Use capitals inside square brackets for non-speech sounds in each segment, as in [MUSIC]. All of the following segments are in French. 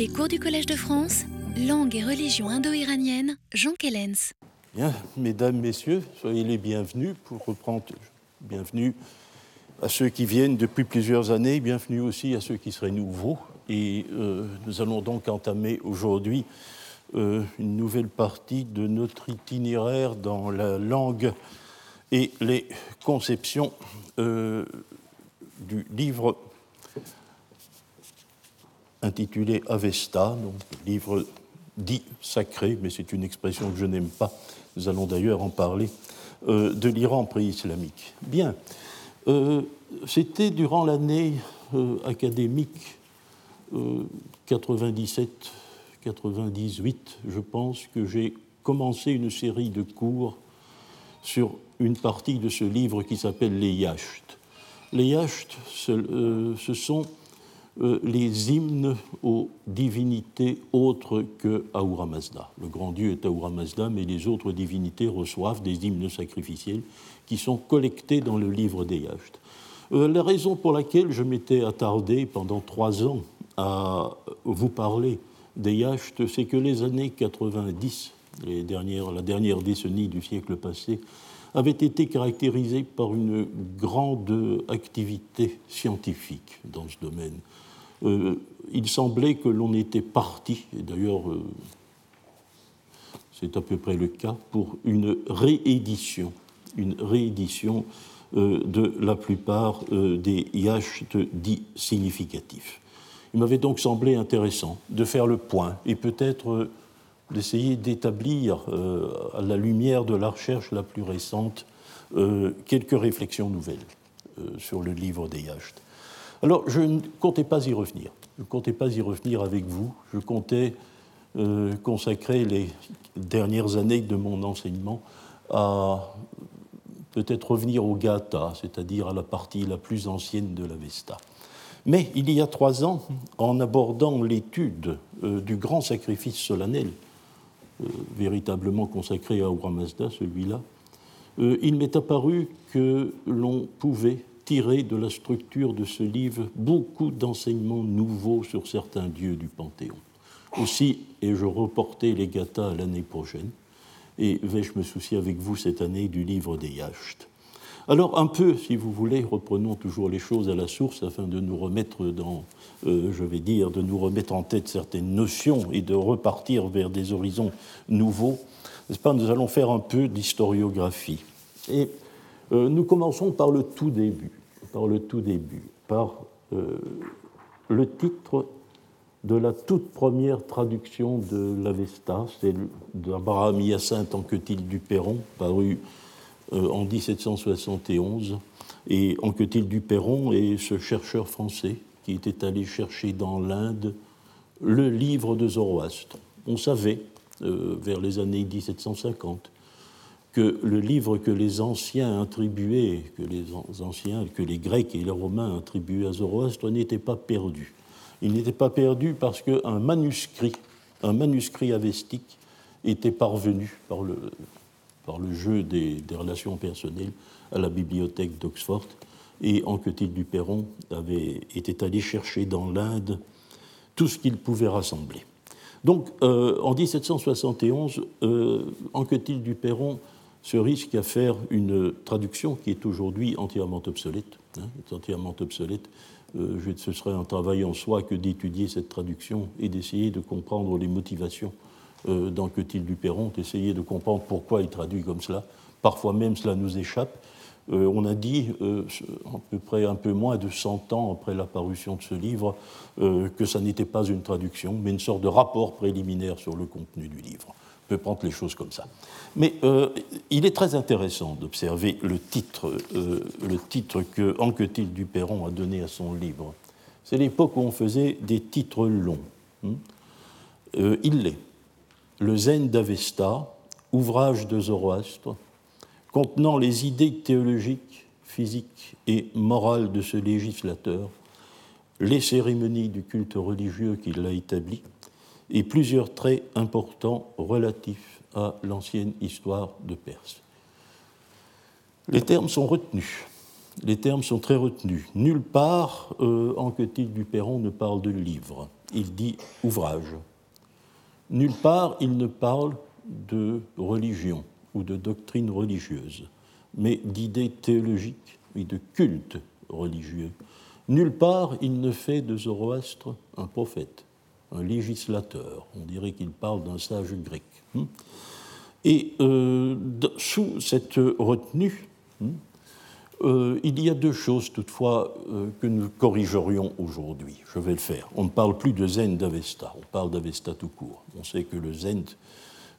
Les cours du Collège de France, langue et religion indo-iranienne, Jean Kellens. Bien, mesdames, messieurs, soyez les bienvenus pour reprendre. Bienvenue à ceux qui viennent depuis plusieurs années, bienvenue aussi à ceux qui seraient nouveaux. Et euh, nous allons donc entamer aujourd'hui euh, une nouvelle partie de notre itinéraire dans la langue et les conceptions euh, du livre intitulé Avesta, donc livre dit sacré, mais c'est une expression que je n'aime pas. Nous allons d'ailleurs en parler, euh, de l'Iran pré-islamique. Bien, euh, c'était durant l'année euh, académique 97-98, je pense, que j'ai commencé une série de cours sur une partie de ce livre qui s'appelle Les Yachts. Les Yachts, ce sont les hymnes aux divinités autres que Ahura Mazda. Le grand Dieu est Ahura Mazda, mais les autres divinités reçoivent des hymnes sacrificiels qui sont collectés dans le livre des Yachts. Euh, la raison pour laquelle je m'étais attardé pendant trois ans à vous parler des Yachts, c'est que les années 90, les dernières, la dernière décennie du siècle passé, avait été caractérisée par une grande activité scientifique dans ce domaine. Euh, il semblait que l'on était parti, et d'ailleurs euh, c'est à peu près le cas, pour une réédition, une réédition euh, de la plupart des yachts dits significatifs. Il m'avait donc semblé intéressant de faire le point et peut-être d'essayer d'établir, à la lumière de la recherche la plus récente, quelques réflexions nouvelles sur le livre des yachts. Alors, je ne comptais pas y revenir. Je ne comptais pas y revenir avec vous. Je comptais euh, consacrer les dernières années de mon enseignement à peut-être revenir au Gata, c'est-à-dire à la partie la plus ancienne de l'Avesta. Mais il y a trois ans, en abordant l'étude euh, du grand sacrifice solennel, euh, véritablement consacré à Aura celui-là, il m'est apparu que l'on pouvait tirer de la structure de ce livre beaucoup d'enseignements nouveaux sur certains dieux du Panthéon. Aussi ai-je reporté les gathas à l'année prochaine et vais-je me soucier avec vous cette année du livre des Yachts. Alors un peu, si vous voulez, reprenons toujours les choses à la source afin de nous remettre dans, euh, je vais dire, de nous remettre en tête certaines notions et de repartir vers des horizons nouveaux. N'est-ce pas? Nous allons faire un peu d'historiographie. Et euh, nous commençons par le tout début par le tout début, par euh, le titre de la toute première traduction de l'Avesta, c'est d'Abraham Hyacinthe Anquetil du Perron, paru euh, en 1771. Et Anquetil du Perron est ce chercheur français qui était allé chercher dans l'Inde le livre de Zoroastre. On savait, euh, vers les années 1750, que le livre que les anciens attribuaient, que les anciens, que les Grecs et les Romains attribuaient à Zoroastre n'était pas perdu. Il n'était pas perdu parce qu'un manuscrit, un manuscrit avestique, était parvenu par le, jeu des, relations personnelles à la bibliothèque d'Oxford et Anquetil du Perron avait, était allé chercher dans l'Inde tout ce qu'il pouvait rassembler. Donc, euh, en 1771, euh, Anquetil du Perron se risque à faire une traduction qui est aujourd'hui entièrement obsolète. Hein, entièrement obsolète. Euh, ce serait un travail en soi que d'étudier cette traduction et d'essayer de comprendre les motivations euh, d'Anquetil du Perron, d'essayer de comprendre pourquoi il traduit comme cela. Parfois même cela nous échappe. Euh, on a dit, euh, à peu près un peu moins de 100 ans après la parution de ce livre, que ça n'était pas une traduction, mais une sorte de rapport préliminaire sur le contenu du livre peut prendre les choses comme ça. Mais euh, il est très intéressant d'observer le titre, euh, le titre que Anquetil Duperron a donné à son livre. C'est l'époque où on faisait des titres longs. Hein. Euh, il l'est. Le Zen d'Avesta, ouvrage de Zoroastre, contenant les idées théologiques, physiques et morales de ce législateur, les cérémonies du culte religieux qu'il a établi, et plusieurs traits importants relatifs à l'ancienne histoire de Perse. Les termes sont retenus. Les termes sont très retenus. Nulle part, euh, Anquetil du Perron ne parle de livre. il dit ouvrage. Nulle part il ne parle de religion ou de doctrine religieuse, mais d'idées théologiques et de culte religieux. Nulle part il ne fait de Zoroastre un prophète, un législateur. On dirait qu'il parle d'un sage grec. Hmm. Et euh, sous cette retenue, hmm, euh, il y a deux choses toutefois euh, que nous corrigerions aujourd'hui. Je vais le faire. On ne parle plus de Zen d'Avesta, on parle d'Avesta tout court. On sait que le Zen,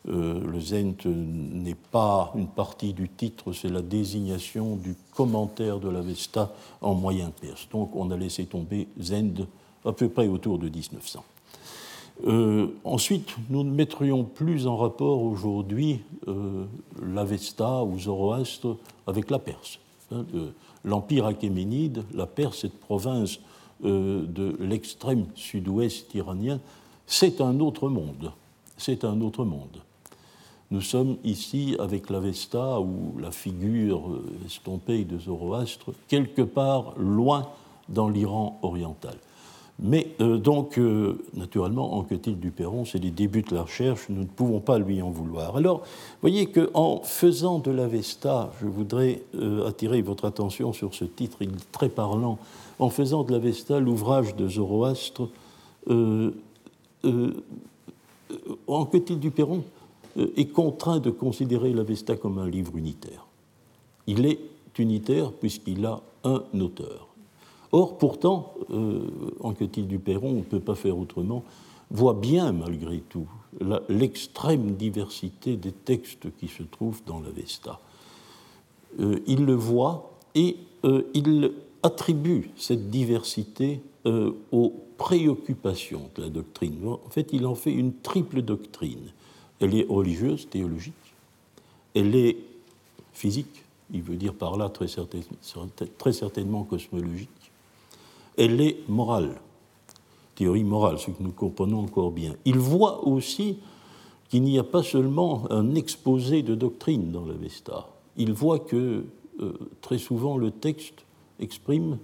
le n'est pas une partie du titre, c'est la désignation du commentaire de l'Avesta en moyen perse. Donc on a laissé tomber Zen à peu près autour de 1900. Euh, ensuite, nous ne mettrions plus en rapport aujourd'hui euh, l'Avesta ou Zoroastre avec la Perse. Hein, L'empire achéménide, la Perse, cette province euh, de l'extrême sud-ouest iranien, c'est un autre monde. C'est un autre monde. Nous sommes ici avec l'Avesta ou la figure estompée de Zoroastre, quelque part loin dans l'Iran oriental. Mais euh, donc, euh, naturellement, en du Perron, c'est les débuts de la recherche, nous ne pouvons pas lui en vouloir. Alors, vous voyez qu'en faisant de l'Avesta, je voudrais euh, attirer votre attention sur ce titre, il est très parlant, en faisant de l'Avesta l'ouvrage de Zoroastre, Anquetil du Perron est contraint de considérer l'Avesta comme un livre unitaire. Il est unitaire puisqu'il a un auteur. Or, pourtant, euh, Anquetil du Perron, on ne peut pas faire autrement, voit bien, malgré tout, l'extrême diversité des textes qui se trouvent dans l'Avesta. Euh, il le voit et euh, il attribue cette diversité euh, aux préoccupations de la doctrine. En fait, il en fait une triple doctrine. Elle est religieuse, théologique, elle est physique, il veut dire par là très, très certainement cosmologique, elle est morale, théorie morale, ce que nous comprenons encore bien. Il voit aussi qu'il n'y a pas seulement un exposé de doctrine dans l'Avesta, il voit que euh, très souvent le texte exprime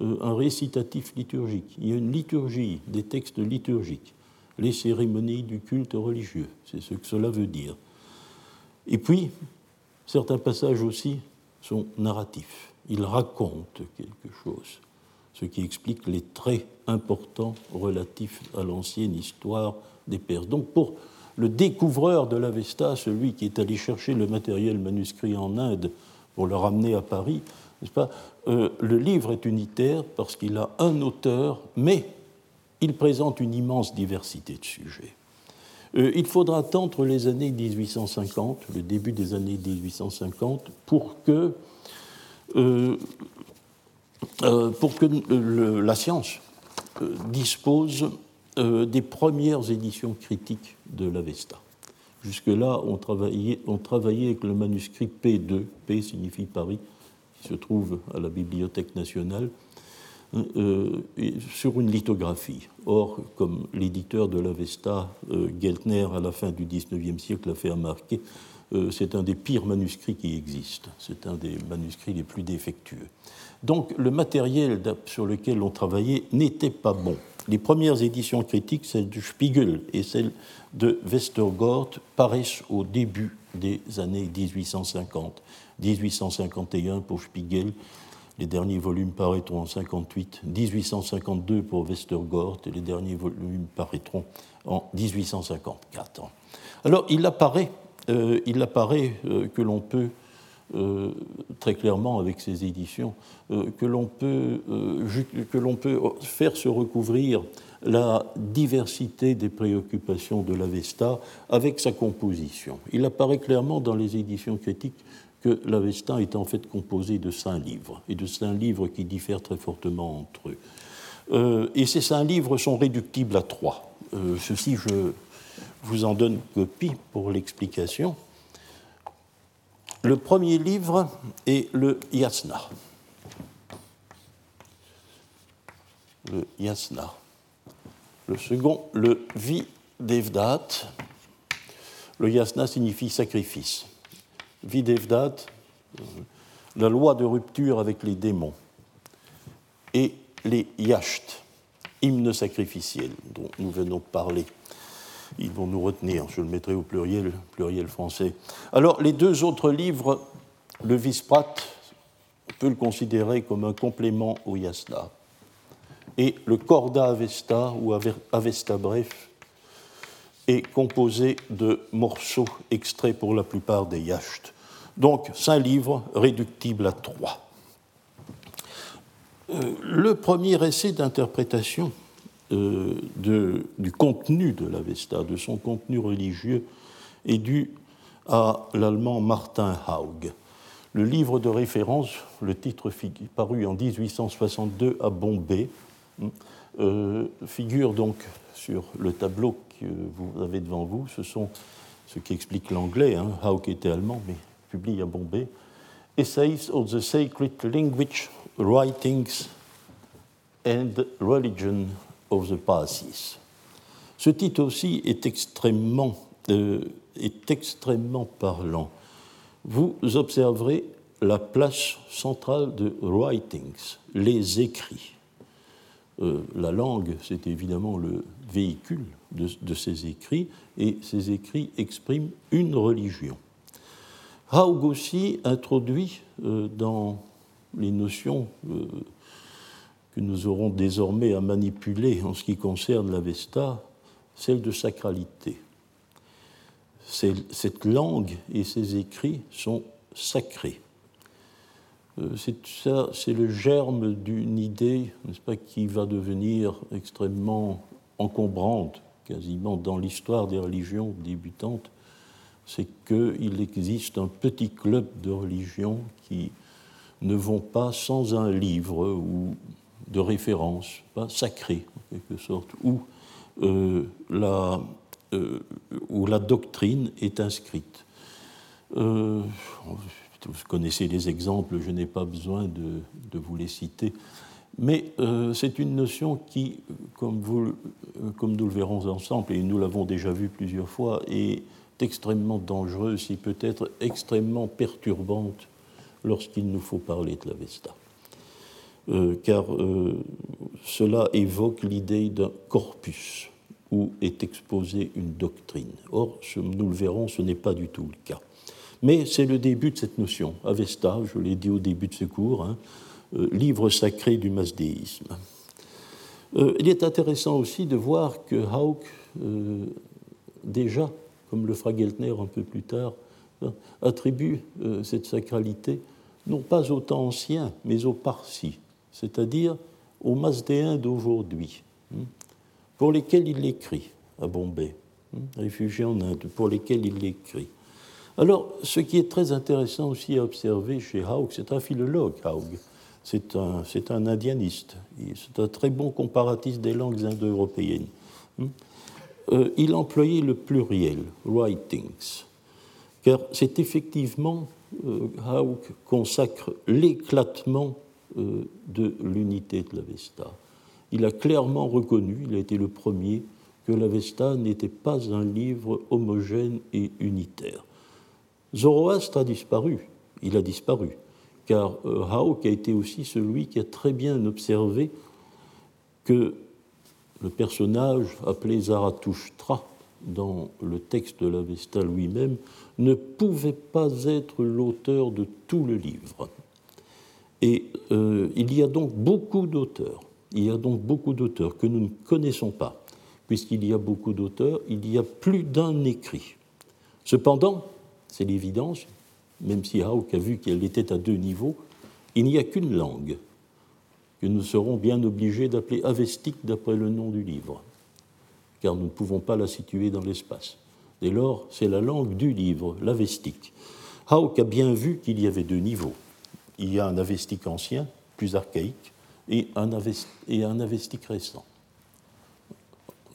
euh, un récitatif liturgique. Il y a une liturgie, des textes liturgiques, les cérémonies du culte religieux, c'est ce que cela veut dire. Et puis, certains passages aussi sont narratifs, ils racontent quelque chose ce qui explique les traits importants relatifs à l'ancienne histoire des Perses. Donc pour le découvreur de l'Avesta, celui qui est allé chercher le matériel manuscrit en Inde pour le ramener à Paris, n'est-ce pas euh, Le livre est unitaire parce qu'il a un auteur, mais il présente une immense diversité de sujets. Euh, il faudra attendre les années 1850, le début des années 1850, pour que euh, pour que la science euh, dispose euh, des premières éditions critiques de l'Avesta. Jusque-là, on travaillait, avec le manuscrit P2, P signifie Paris, qui se trouve à la Bibliothèque nationale, sur une lithographie. Or, comme l'éditeur de l'Avesta, Geltner, à la fin du XIXe siècle, a fait remarquer, c'est un des pires manuscrits qui existent. C'est un des manuscrits les plus défectueux. Donc le matériel sur lequel on travaillait n'était pas bon. Les premières éditions critiques, celles du Spiegel et celles de Westergaard, paraissent au début des années 1850. 1851 pour Spiegel, les derniers volumes paraîtront en 58, 1852 pour Westergaard et les derniers volumes paraîtront en 1854. Alors il apparaît, euh, il apparaît euh, que l'on peut euh, très clairement avec ces éditions, euh, que l'on peut, euh, peut faire se recouvrir la diversité des préoccupations de l'Avesta avec sa composition. Il apparaît clairement dans les éditions critiques que l'Avesta est en fait composé de cinq livres, et de cinq livres qui diffèrent très fortement entre eux. et ces cinq livres sont réductibles à trois. ceci, je vous en donne copie pour l'explication. Le premier livre est le Yasna. Le Yasna. Le second, le Videvdat. Le Yasna signifie sacrifice. Videvdat, euh, la loi de rupture avec les démons. Et les Yasht, hymne sacrificiel dont nous venons de parler. Ils vont nous retenir, je le mettrai au pluriel, pluriel français. Alors, les deux autres livres, le Visprat, peut le considérer comme un complément au Yasna. Et le Corda Avesta, ou Avesta Bref, est composé de morceaux extraits pour la plupart des yachts. Donc, cinq livres réductibles à trois. Euh, le premier essai d'interprétation euh, du contenu de l'Avesta, de son contenu religieux, est dû à l'allemand Martin Haug. Le livre de référence, le titre paru en 1862 à Bombay, euh, figure donc sur le tableau que vous avez devant vous. Ce sont ce qui explique l'anglais. Hein. Haug était allemand, mais publié à Bombay. Essays of the Sacred Language, Writings and Religion of the Parsis. Ce titre aussi est extrêmement, euh, est extrêmement parlant. Vous observerez la place centrale de writings, les écrits. Euh, la langue, c'est évidemment le véhicule de, de, ces écrits, et ces écrits expriment une religion. Haug aussi introduit euh, dans les notions que nous aurons désormais à manipuler en ce qui concerne l'Avesta, celle de sacralité. Cette langue et ses écrits sont sacrés. Euh, c'est le germe d'une idée, n'est-ce pas, qui va devenir extrêmement encombrante, quasiment dans l'histoire des religions débutantes, c'est qu'il existe un petit club de religions qui ne vont pas sans un livre ou de référence, pas sacré en quelque sorte, où, euh, la, euh, où la doctrine est inscrite. Euh, vous connaissez les exemples, je n'ai pas besoin de, vous les citer, mais c'est une notion qui, comme nous le verrons ensemble, et nous l'avons déjà vu plusieurs fois, est extrêmement dangereuse et peut-être extrêmement perturbante lorsqu'il nous faut parler de la Vesta. Euh, car euh, cela évoque l'idée d'un corpus où est exposée une doctrine. Or, nous le verrons, ce n'est pas du tout le cas. Mais c'est le début de cette notion. Avesta, je l'ai dit au début de ce cours, hein, euh, livre sacré du masdéisme. il est intéressant aussi de voir que Hauk, déjà, comme le fera Geltner un peu plus tard, hein, attribue cette sacralité non pas aux temps anciens, mais aux Parsis, c'est-à-dire aux Mazdéens d'aujourd'hui, hein, pour lesquels il écrit à Bombay, hein, réfugiés en Inde, pour lesquels il écrit. Alors, ce qui est très intéressant aussi à observer chez Haug, c'est un philologue, Haug. C'est un, un, indianiste. C'est un très bon comparatif des langues indo-européennes. Hein. Euh, il employait le pluriel, writings, car c'est effectivement, euh, Haug consacre l'éclatement de l'unité de l'Avesta. Il a clairement reconnu, il a été le premier, que l'Avesta n'était pas un livre homogène et unitaire. Zoroastre a disparu, il a disparu, car euh, Hauk a été aussi celui qui a très bien observé que le personnage appelé Zarathustra dans le texte de l'Avesta lui-même ne pouvait pas être l'auteur de tout le livre. Et euh, il y a donc beaucoup d'auteurs. Il y a donc beaucoup d'auteurs que nous ne connaissons pas. Puisqu'il y a beaucoup d'auteurs, il y a plus d'un écrit. Cependant, c'est l'évidence, même si Hauck a vu qu'elle était à deux niveaux, il n'y a qu'une langue que nous serons bien obligés d'appeler avestique d'après le nom du livre, car nous ne pouvons pas la situer dans l'espace. Dès lors, c'est la langue du livre, l'avestique. Hauck a bien vu qu'il y avait deux niveaux il y a un avestique ancien, plus archaïque, et un, avestique, récent.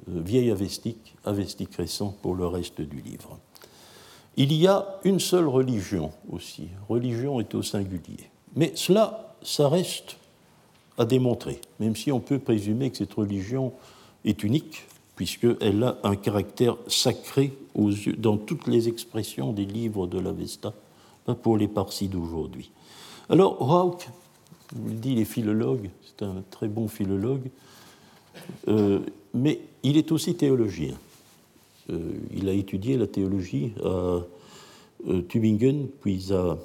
Euh, vieil avestique, avestique récent pour le reste du livre. Il y a une seule religion aussi. Religion est au singulier. Mais cela, ça reste à démontrer, même si on peut présumer que cette religion est unique, puisqu'elle a un caractère sacré dans toutes les expressions des livres de l'Avesta, pas pour les Parsis d'aujourd'hui. Alors, Hauck, vous le dit les philologues, c'est un très bon philologue, mais il est aussi théologien. il a étudié la théologie à Tübingen, puis à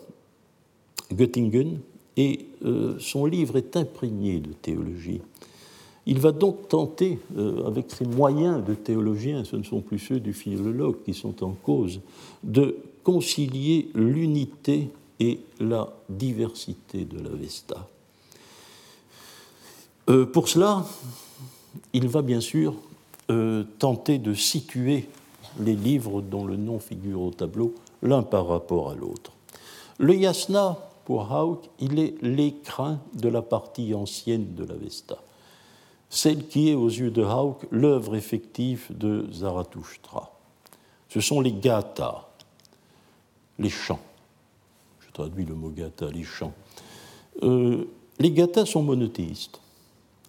Göttingen, et son livre est imprégné de théologie. Il va donc tenter, euh, avec ses moyens de théologien, ce ne sont plus ceux du philologue qui sont en cause, de concilier l'unité et la diversité de l'Avesta. Euh, pour cela, il va bien sûr euh, tenter de situer les livres dont le nom figure au tableau l'un par rapport à l'autre. Le yasna, pour Hauk, il est l'écrin de la partie ancienne de l'Avesta celle qui est aux yeux de Hauck l'œuvre effective de Zarathustra. Ce sont les gathas, les chants. Je traduis le mot gatha, les chants. Euh, les gathas sont monothéistes,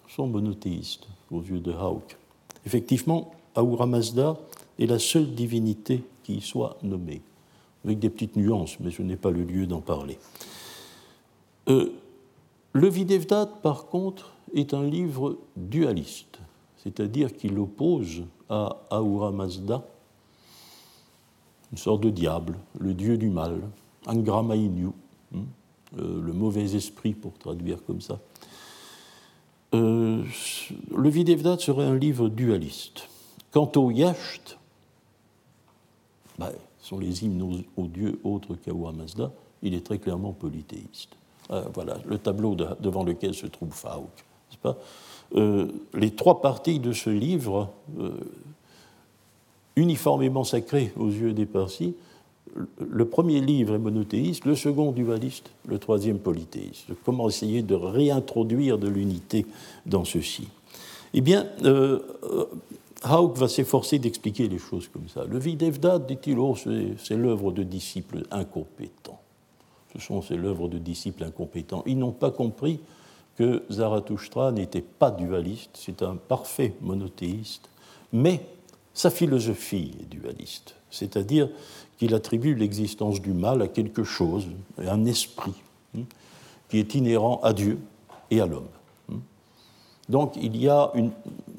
sont monothéistes aux yeux de Hauck. Effectivement, Ahura Mazda est la seule divinité qui y soit nommée, avec des petites nuances, mais je n'ai pas le lieu d'en parler. Euh, le Videvdat, par contre, est un livre dualiste, c'est-à-dire qu'il oppose à Ahura Mazda une sorte de diable, le dieu du mal, Angramainyu, hein, euh, le mauvais esprit pour traduire comme ça. Euh, le Videvdat serait un livre dualiste. Quant au Yacht, ben, ce sont les hymnes aux, dieux autres qu'Ahura Mazda, il est très clairement polythéiste. Euh, voilà le tableau devant lequel se trouve. Euh, les trois parties de ce livre, uniformément sacrées aux yeux des Parsis, le premier livre est monothéiste, le second dualiste, le troisième polythéiste. Comment essayer de réintroduire de l'unité dans ceci? Eh bien, euh, Hauk va s'efforcer d'expliquer les choses comme ça. Le Videvda, dit-il, oh, c'est l'œuvre de disciples incompétents. Ce sont ces l'œuvre de disciples incompétents. Ils n'ont pas compris que Zarathustra n'était pas dualiste, c'est un parfait monothéiste, mais sa philosophie est dualiste, c'est-à-dire qu'il attribue l'existence du mal à quelque chose, à un esprit, hein, qui est inhérent à Dieu et à l'homme. Hein. Donc il y a une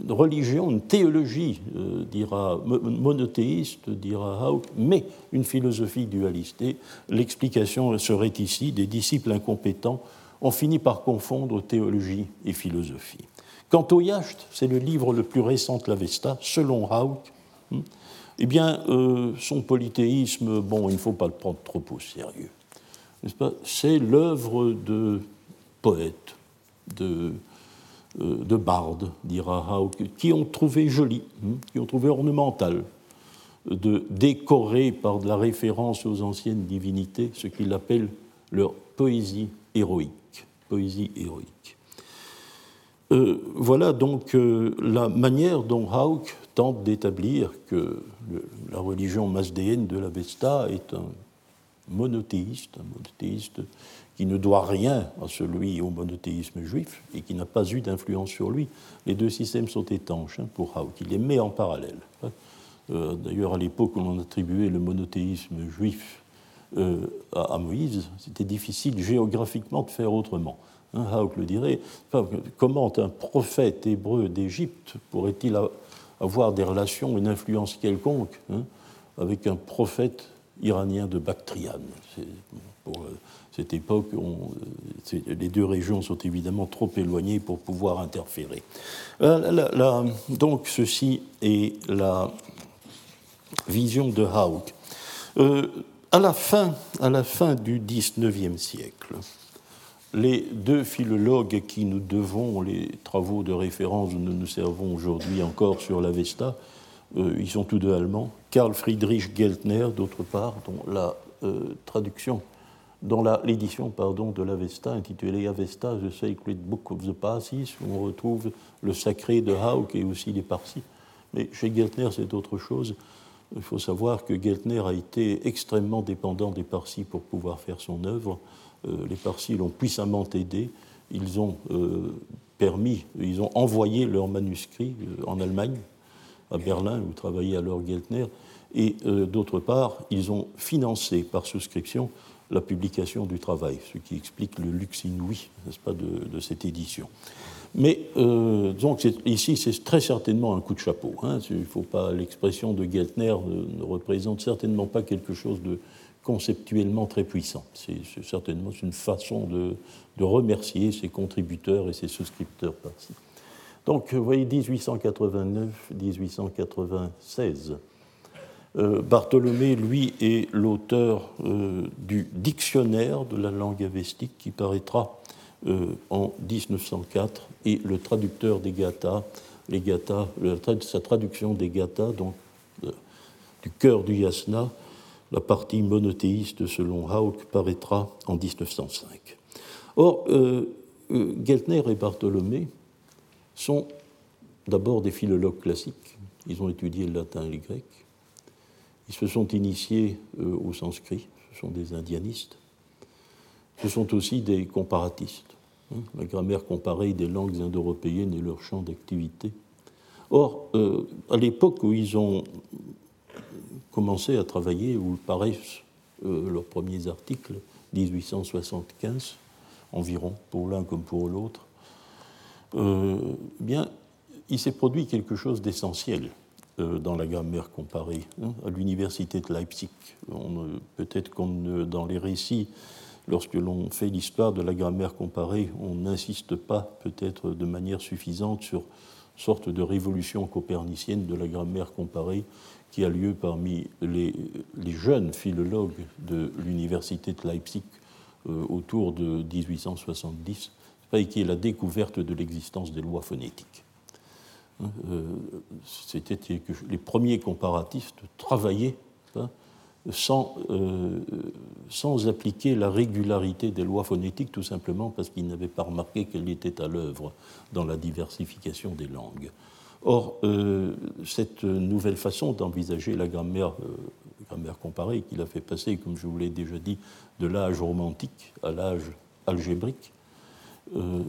religion, une théologie, euh, dira, monothéiste, dira Hauck, mais une philosophie dualiste. L'explication serait ici des disciples incompétents on finit par confondre théologie et philosophie. Quant au Yacht, c'est le livre le plus récent de l'Avesta, selon Hauck. Eh bien, euh, son polythéisme, bon, il ne faut pas le prendre trop au sérieux. C'est l'œuvre de poètes, de, euh, de bardes, dira Hauck, qui ont trouvé joli, hmm, qui ont trouvé ornemental de décorer par de la référence aux anciennes divinités ce qu'il appelle leur poésie héroïque poésie héroïque. Euh, voilà donc la manière dont Hauck tente d'établir que la religion masdéenne de l'Avesta est un monothéiste, un monothéiste qui ne doit rien à celui au monothéisme juif et qui n'a pas eu d'influence sur lui. Les deux systèmes sont étanches hein, pour Hauck. Il les met en parallèle. Euh, d'ailleurs, à l'époque où l'on attribuait le monothéisme juif euh, à, Moïse, c'était difficile géographiquement de faire autrement. Hein, Hauck le dirait. comment un prophète hébreu d'Égypte pourrait-il avoir des relations, une influence quelconque hein, avec un prophète iranien de Bactriane Pour euh, cette époque, euh, les deux régions sont évidemment trop éloignées pour pouvoir interférer. donc, ceci est la vision de Hauck à la fin, à la fin du XIXe siècle, les deux philologues qui nous devons les travaux de référence où nous nous servons aujourd'hui encore sur l'Avesta, euh, ils sont tous deux allemands, Karl Friedrich Geltner, d'autre part, dont la euh, traduction, dans l'édition de l'Avesta intitulée Avesta, The Sacred Book of the Parsis, où on retrouve le sacré de Hauck et aussi les Parsis. Mais chez Geltner, c'est autre chose. Il faut savoir que Geltner a été extrêmement dépendant des Parsis pour pouvoir faire son œuvre. Euh, les Parsis l'ont puissamment aidé. Ils ont euh, permis, ils ont envoyé leurs manuscrits euh, en Allemagne, à Berlin, où travaillait alors Geltner. Et d'autre part, ils ont financé par souscription la publication du travail, ce qui explique le luxe inouï, n'est-ce pas, de, cette édition. Mais donc ici, c'est très certainement un coup de chapeau. Hein. Il faut pas l'expression de Geltner ne, représente certainement pas quelque chose de conceptuellement très puissant. C'est certainement une façon de, remercier ses contributeurs et ses souscripteurs. Donc, vous voyez, 1889-1896. Euh, Bartholomé, lui, est l'auteur euh, du dictionnaire de la langue avestique qui paraîtra euh, en 1904 et le traducteur des Gathas, les Gathas, sa traduction des Gathas, du cœur du Yasna, la partie monothéiste selon Hauck paraîtra en 1905. Or, Geltner et Bartholomé sont d'abord des philologues classiques. Ils ont étudié le latin et le grec. Ils se sont initiés euh, au sanskrit. Ce sont des indianistes. Ce sont aussi des comparatistes. Hein, la grammaire comparée des langues indo-européennes et leur champ d'activité. Or, euh, à l'époque où ils ont commencé à travailler, où paraissent euh, leurs premiers articles, 1875 environ, pour l'un comme pour l'autre, euh, bien, il s'est produit quelque chose d'essentiel euh, dans la grammaire comparée hein, à l'université de Leipzig. Peut-être qu'on dans les récits, lorsque l'on fait l'histoire de la grammaire comparée, on n'insiste pas peut-être de manière suffisante sur sorte de révolution copernicienne de la grammaire comparée qui a lieu parmi les, jeunes philologues de l'université de Leipzig euh, autour de 1870 qui est la découverte de l'existence des lois phonétiques. Hein, euh, c'était les premiers comparatistes travaillaient hein, sans, euh, sans appliquer la régularité des lois phonétiques, tout simplement parce qu'ils n'avaient pas remarqué qu'elle était à l'œuvre dans la diversification des langues. Or, euh, cette nouvelle façon d'envisager la grammaire, grammaire comparée, qui l'a fait passer, comme je vous l'ai déjà dit, de l'âge romantique à l'âge algébrique, euh,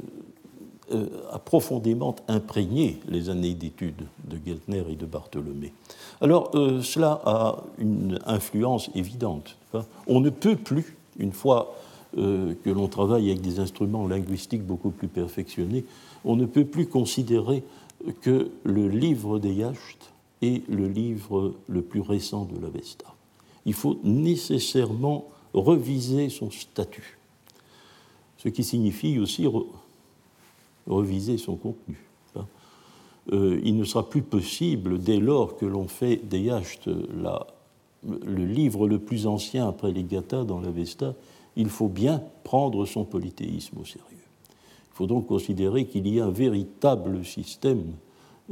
euh, a profondément imprégné les années d'études de Geltner et de Bartholomé. Alors, euh, cela a une influence évidente. On ne peut plus, une fois que l'on travaille avec des instruments linguistiques beaucoup plus perfectionnés, on ne peut plus considérer que le livre des Yachts est le livre le plus récent de l'Avesta. Il faut nécessairement reviser son statut ce qui signifie aussi reviser son contenu. Hein. Euh, il ne sera plus possible, dès lors que l'on fait des Yachts le livre le plus ancien après les Gathas dans l'Avesta, il faut bien prendre son polythéisme au sérieux. Il faut donc considérer qu'il y a un véritable système,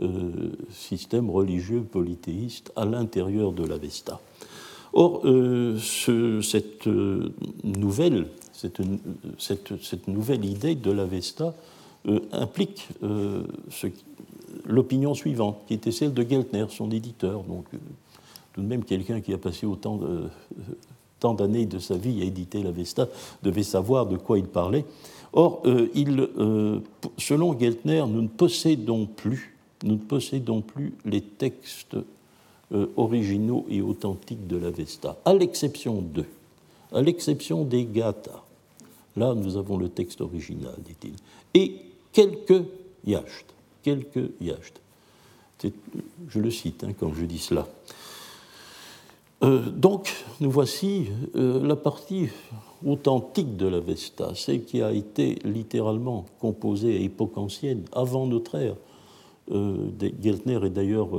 euh, système religieux polythéiste à l'intérieur de l'Avesta. Or, euh, cette nouvelle cette, nouvelle idée de l'Avesta euh, implique euh, l'opinion suivante, qui était celle de Geltner, son éditeur, donc euh, tout de même quelqu'un qui a passé autant tant d'années de sa vie à éditer l'Avesta devait savoir de quoi il parlait. Or, il, selon Geltner, nous ne possédons plus, nous ne possédons plus les textes originaux et authentiques de l'Avesta, à l'exception d'eux, à l'exception des Gathas. Là, nous avons le texte original, dit-il. Et quelques yachts. Quelques. Je le cite hein, quand je dis cela. Euh, donc, nous voici euh, la partie authentique de la Vesta, celle qui a été littéralement composée à époque ancienne, avant notre ère. Euh, Geltner est d'ailleurs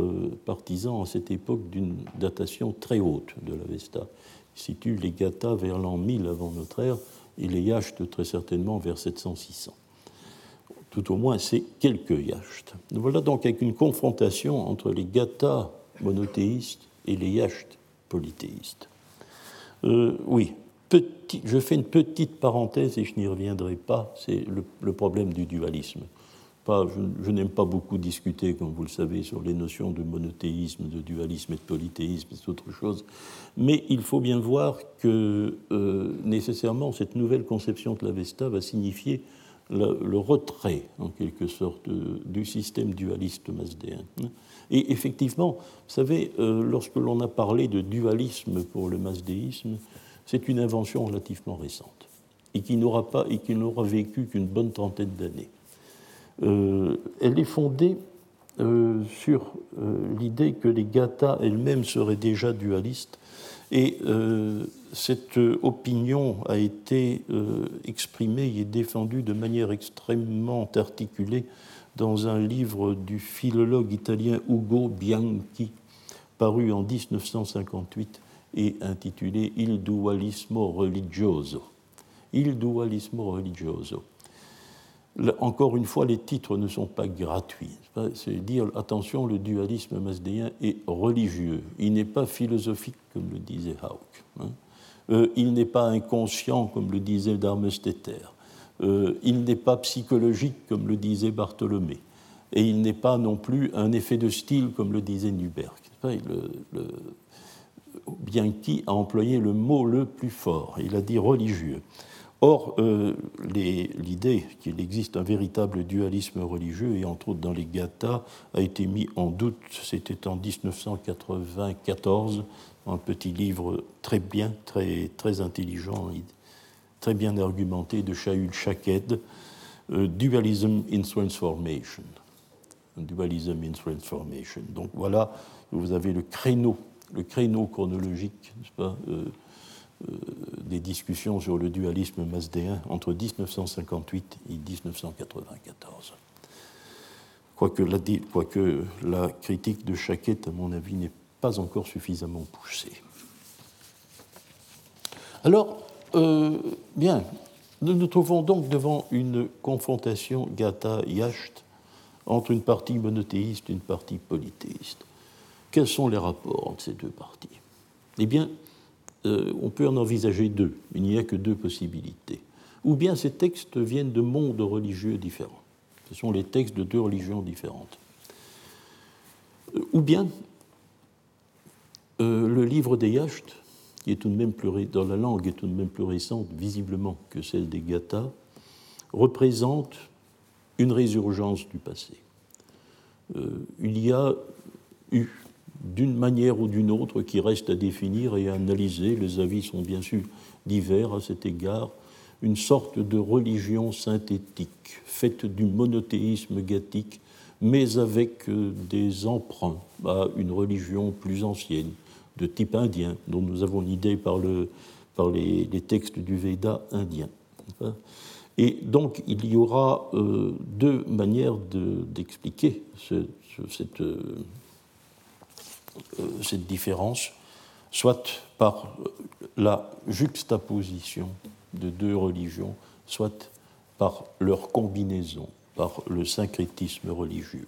partisan à cette époque d'une datation très haute de la Vesta. Il situe les Gathas vers l'an 1000 avant notre ère, et les yachts très certainement vers 700-600. Tout au moins, c'est quelques yachts. Voilà donc avec une confrontation entre les gathas monothéistes et les yachts polythéistes. Euh, oui, je fais une petite parenthèse et je n'y reviendrai pas, c'est le, problème du dualisme. Je, n'aime pas beaucoup discuter, comme vous le savez, sur les notions de monothéisme, de dualisme et de polythéisme, c'est autre chose. Mais il faut bien voir que euh, nécessairement cette nouvelle conception de l'Avesta va signifier le, retrait, en quelque sorte, du système dualiste masdéen. Et effectivement, vous savez, euh, lorsque l'on a parlé de dualisme pour le masdéisme, c'est une invention relativement récente et qui n'aura pas et qui n'aura vécu qu'une bonne trentaine d'années. elle est fondée sur l'idée que les gathas elles-mêmes seraient déjà dualistes et cette opinion a été exprimée et défendue de manière extrêmement articulée dans un livre du philologue italien Ugo Bianchi, paru en 1958 et intitulé Il dualismo religioso. Il dualismo religioso. encore une fois, les titres ne sont pas gratuits. C'est dire, attention, le dualisme masdéen est religieux. Il n'est pas philosophique, comme le disait Hauck. Hein. Euh, il n'est pas inconscient, comme le disait Darmesteter. Euh, il n'est pas psychologique, comme le disait Bartholomé, et il n'est pas non plus un effet de style, comme le disait Nuberg. Le, Bianchi a employé le mot le plus fort, il a dit religieux. Or, euh, l'idée qu'il existe un véritable dualisme religieux, et entre autres dans les Gathas, a été mis en doute, c'était en 1994, un petit livre très bien, très, très intelligent, très bien argumenté de Shaul Shaked, euh, Dualism in Transformation. Dualism in Transformation. Donc voilà, vous avez le créneau, le créneau chronologique, pas, euh, euh, des discussions sur le dualisme masdéen entre 1958 et 1994. Quoique la, quoique la critique de Chaquette, à mon avis, n'est pas encore suffisamment poussée. Alors, euh, bien, nous nous trouvons donc devant une confrontation Gata-Yacht entre une partie monothéiste et une partie polythéiste. Quels sont les rapports entre ces deux parties? Eh bien, euh, on peut en envisager deux. Il n'y a que deux possibilités. Ou bien ces textes viennent de mondes religieux différents. Ce sont les textes de deux religions différentes. Euh, ou bien le livre des Yachts qui est tout de même plus, dans la langue est tout de même plus récente visiblement que celle des Gathas, représente une résurgence du passé. Euh, il y a eu, d'une manière ou d'une autre, qui reste à définir et à analyser, les avis sont bien sûr divers à cet égard, une sorte de religion synthétique, faite du monothéisme gathique, mais avec euh, des emprunts à une religion plus ancienne, de type indien, dont nous avons l'idée par, le, par les, textes du Veda indien. Et donc, il y aura euh, deux manières d'expliquer cette, euh, euh, cette différence, soit par la juxtaposition de deux religions, soit par leur combinaison, par le syncrétisme religieux.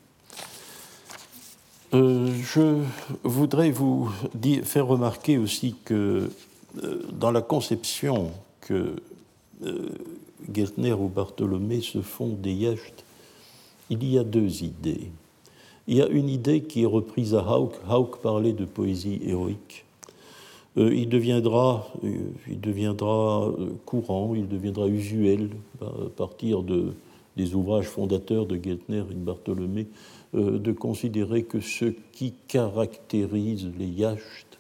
Euh, je voudrais vous faire remarquer aussi que euh, dans la conception que euh, Geltner ou Bartholomé se font des yachts, il y a deux idées. Il y a une idée qui est reprise à Hauck. Hauck parlait de poésie héroïque. il deviendra, il deviendra courant, il deviendra usuel à partir de, des ouvrages fondateurs de Geltner et de Bartholomé euh, de considérer que ce qui caractérise les yachts,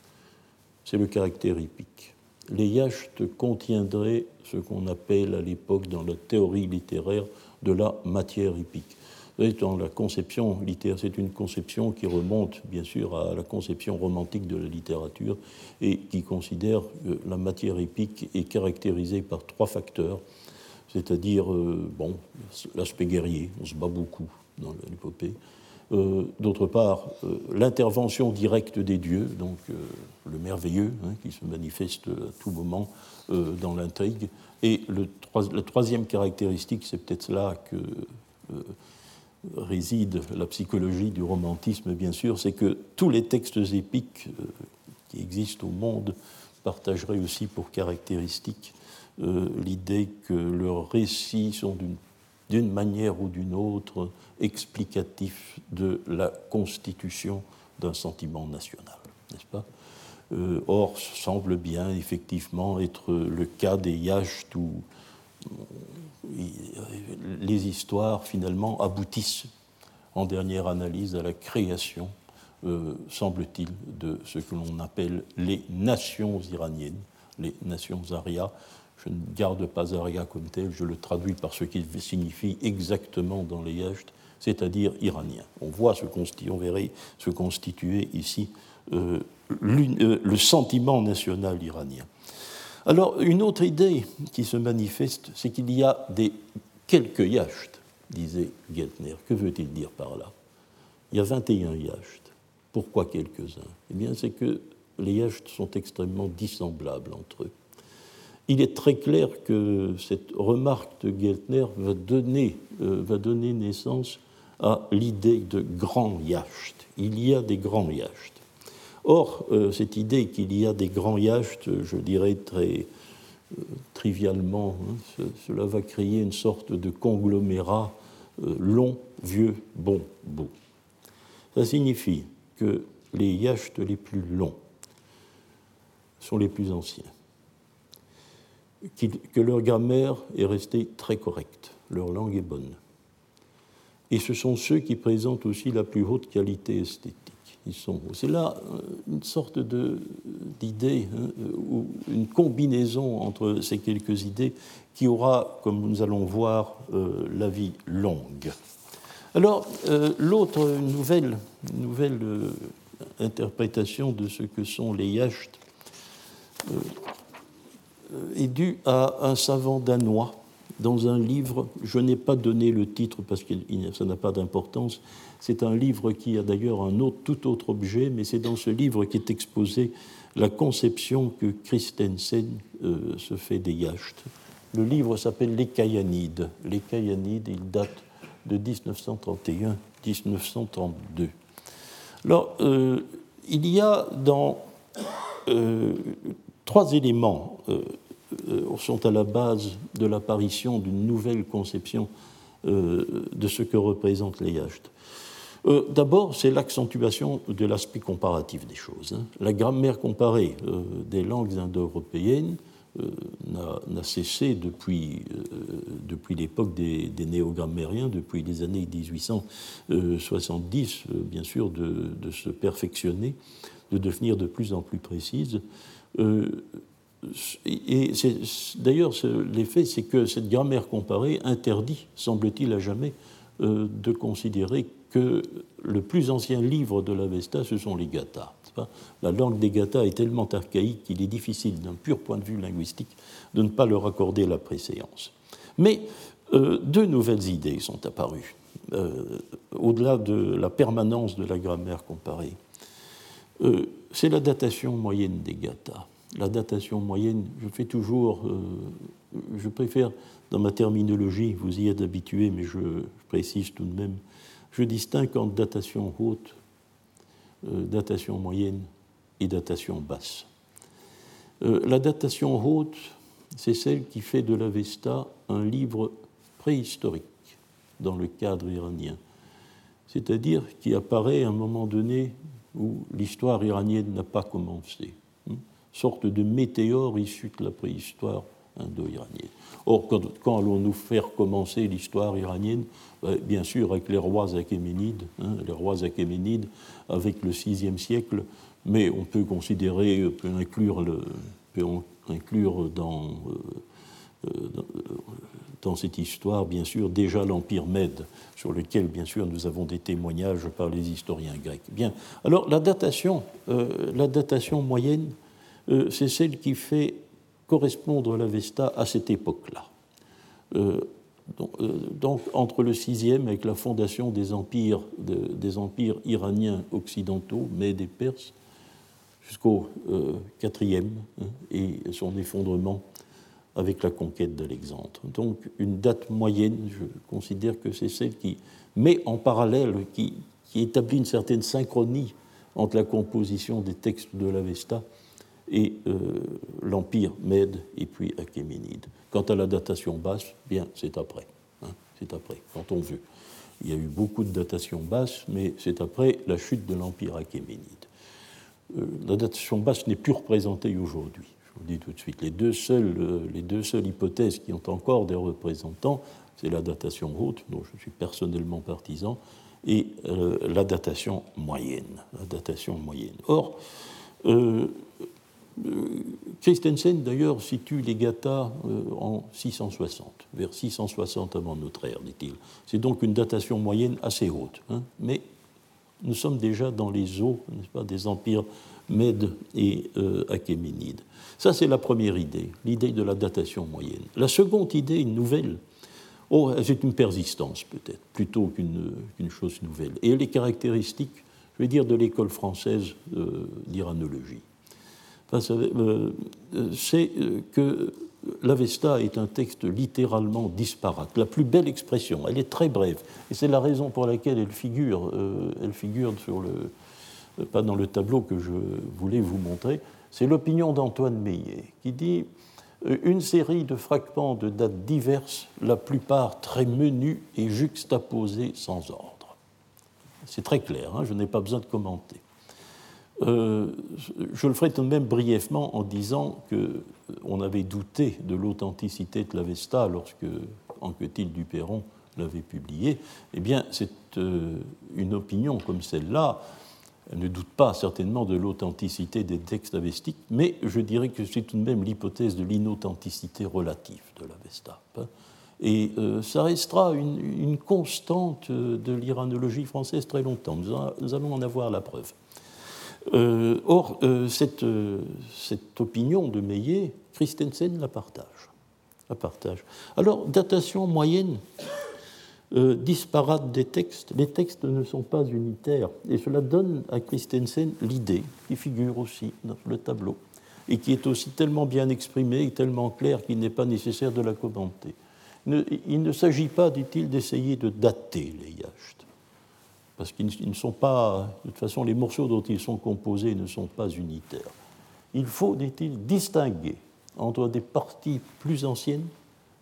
c'est le caractère hippique. Les yachts contiendraient ce qu'on appelle à l'époque dans la théorie littéraire de la matière hippique. Dans la conception littéraire, c'est une conception qui remonte bien sûr à la conception romantique de la littérature et qui considère que la matière épique est caractérisée par trois facteurs, c'est-à-dire euh, bon, l'aspect guerrier, on se bat beaucoup dans l'épopée, euh, d'autre part, euh, l'intervention directe des dieux, donc euh, le merveilleux, hein, qui se manifeste à tout moment dans l'intrigue. Et le, la troisième caractéristique, c'est peut-être là que réside la psychologie du romantisme, bien sûr, c'est que tous les textes épiques qui existent au monde partageraient aussi pour caractéristique l'idée que leurs récits sont d'une manière ou d'une autre explicatif de la constitution d'un sentiment national, n'est-ce pas? Euh, Or, semble bien effectivement être le cas des yachts où euh, les histoires finalement aboutissent en dernière analyse à la création, euh, semble-t-il, de ce que l'on appelle les nations iraniennes, les nations arias, Je ne garde pas Aria comme tel, je le traduis par ce qu'il signifie exactement dans les Yachts, c'est-à-dire iranien. On voit on verrait se constituer ici euh, euh, le sentiment national iranien. Alors, une autre idée qui se manifeste, c'est qu'il y a des quelques yachts, disait Geltner. Que veut-il dire par là? Il y a 21 yachts. Pourquoi quelques-uns? Eh bien, c'est que les yachts sont extrêmement dissemblables entre eux. Il est très clair que cette remarque de Geltner va donner, euh, va donner naissance à l'idée de grands yachts. Il y a des grands yachts. Or, euh, cette idée qu'il y a des grands yachts, je dirais très euh, trivialement, hein, cela va créer une sorte de conglomérat euh, long, vieux, bon, beau. Ça signifie que les yachts les plus longs sont les plus anciens, que leur grammaire est restée très correcte, leur langue est bonne. Et ce sont ceux qui présentent aussi la plus haute qualité esthétique. C'est là euh, une sorte d'idée, hein, ou une combinaison entre ces quelques idées qui aura, comme nous allons voir, euh, la vie longue. Alors, euh, l'autre nouvelle, nouvelle interprétation de ce que sont les yachts est due à un savant danois dans un livre, je n'ai pas donné le titre parce que ça n'a pas d'importance, c'est un livre qui a d'ailleurs un tout autre objet, mais c'est dans ce livre qu'est exposée la conception que Christensen euh, se fait des yachts. Le livre s'appelle Les Cayanides. Les Cayanides, il date de 1931-1932. Alors, euh, il y a dans euh, trois éléments sont à la base de l'apparition d'une nouvelle conception de ce que représentent les yachts. Euh, d'abord, c'est l'accentuation de l'aspect comparatif des choses. Hein. La grammaire comparée euh, des langues indo-européennes euh, n'a cessé depuis, l'époque des, des néogrammériens, depuis les années 1870, bien sûr, de, de, se perfectionner, de devenir de plus en plus précise. et d'ailleurs, l'effet, c'est que cette grammaire comparée interdit, semble-t-il à jamais, de considérer que le plus ancien livre de l'Avesta, ce sont les Gathas. La langue des Gathas est tellement archaïque qu'il est difficile, d'un pur point de vue linguistique, de ne pas leur accorder la préséance. Mais euh, deux nouvelles idées sont apparues, euh, au-delà de la permanence de la grammaire comparée. Euh, c'est la datation moyenne des Gathas. La datation moyenne, je fais toujours, je préfère dans ma terminologie, vous y êtes habitué, mais je précise tout de même, je distingue entre datation haute, euh, datation moyenne et datation basse. Euh, la datation haute, c'est celle qui fait de l'Avesta un livre préhistorique dans le cadre iranien, c'est-à-dire qui apparaît à un moment donné où l'histoire iranienne n'a pas commencé, hein, sorte de météore issu de la préhistoire indo-iranienne. Or, quand, allons-nous faire commencer l'histoire iranienne ben, Bien sûr, avec les rois achéménides, hein, les rois achéménides avec le VIe siècle, mais on peut considérer, on peut inclure, le, peut inclure dans, euh, euh, dans, cette histoire, bien sûr, déjà l'Empire Mède, sur lequel, bien sûr, nous avons des témoignages par les historiens grecs. Bien, alors la datation, euh, la datation moyenne, c'est celle qui fait correspondre l'Avesta à cette époque-là. Euh, euh, donc, entre le sixième, avec la fondation des empires, iraniens occidentaux, mais des Perses, jusqu'au euh, hein, et son effondrement avec la conquête d'Alexandre. Donc une date moyenne, je considère que c'est celle qui met en parallèle, qui, qui, établit une certaine synchronie entre la composition des textes de l'Avesta et euh, l'Empire Mède et puis Achéménide. Quant à la datation basse, bien, c'est après. Hein, c'est après, quand on veut. Il y a eu beaucoup de datations basses, mais c'est après la chute de l'Empire achéménide. Euh, la datation basse n'est plus représentée aujourd'hui. Je vous dis tout de suite. Les deux seules, euh, les deux seules hypothèses qui ont encore des représentants, c'est la datation haute, dont je suis personnellement partisan, et la datation moyenne. La datation moyenne. Or, Christensen, d'ailleurs, situe les Gathas en 660, vers 660 avant notre ère, dit-il. C'est donc une datation moyenne assez haute. Hein, mais nous sommes déjà dans les eaux des empires Mèdes et Achéménides. Ça, c'est la première idée, l'idée de la datation moyenne. La seconde idée, une nouvelle, oh, c'est une persistance peut-être, plutôt qu'une chose nouvelle. Et elle est caractéristique, je vais dire, de l'école française d'iranologie. Euh, c'est euh, que l'Avesta est un texte littéralement disparate, la plus belle expression. Elle est très brève, et c'est la raison pour laquelle elle figure, euh, elle figure sur le, pas dans le tableau que je voulais vous montrer. C'est l'opinion d'Antoine Meillet qui dit une série de fragments de dates diverses, la plupart très menus et juxtaposés sans ordre. C'est très clair, hein, je n'ai pas besoin de commenter. Euh, je le ferai tout de même brièvement en disant qu'on avait douté de l'authenticité de l'Avesta lorsque Anquetil du Perron l'avait publié. Eh bien, c'est euh, une opinion comme celle-là. Elle ne doute pas certainement de l'authenticité des textes avestiques, mais je dirais que c'est tout de même l'hypothèse de l'inauthenticité relative de l'Avesta. Et euh, ça restera une, constante de l'iranologie française très longtemps. nous allons en avoir la preuve. Euh, or, euh, euh, cette, opinion de Meillet, Christensen la partage. La partage. Alors, datation moyenne disparate des textes. Les textes ne sont pas unitaires. Et cela donne à Christensen l'idée, qui figure aussi dans le tableau, et qui est aussi tellement bien exprimée et tellement claire qu'il n'est pas nécessaire de la commenter. il ne s'agit pas, dit-il, d'essayer de dater les yachts parce qu'ils ne sont pas, de toute façon, les morceaux dont ils sont composés ne sont pas unitaires. Il faut, dit-il, distinguer entre des parties plus anciennes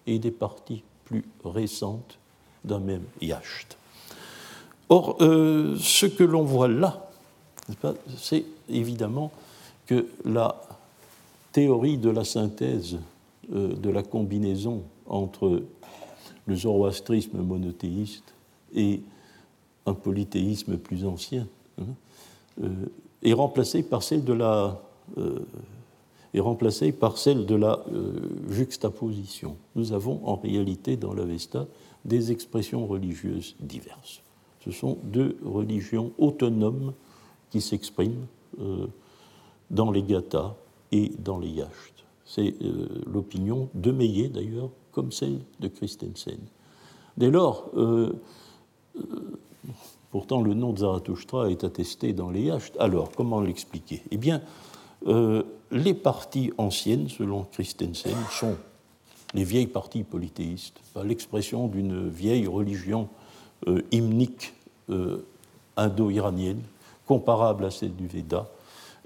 et des parties plus récentes d'un même yacht. Or, euh, ce que l'on voit là, c'est évidemment que la théorie de la synthèse, euh, de la combinaison entre le zoroastrisme monothéiste et un polythéisme plus ancien, hein, euh, est remplacé par celle de la, euh, est remplacé par celle de la euh, juxtaposition. Nous avons en réalité dans l'Avesta des expressions religieuses diverses. Ce sont deux religions autonomes qui s'expriment dans les gathas et dans les yachts. C'est l'opinion de Meillet d'ailleurs, comme celle de Christensen. Dès lors, Pourtant, le nom de Zarathustra est attesté dans les Yachts. Alors, comment l'expliquer? Eh bien, euh, les parties anciennes, selon Christensen, sont les vieilles parties polythéistes, l'expression d'une vieille religion euh, hymnique euh, indo-iranienne, comparable à celle du Veda.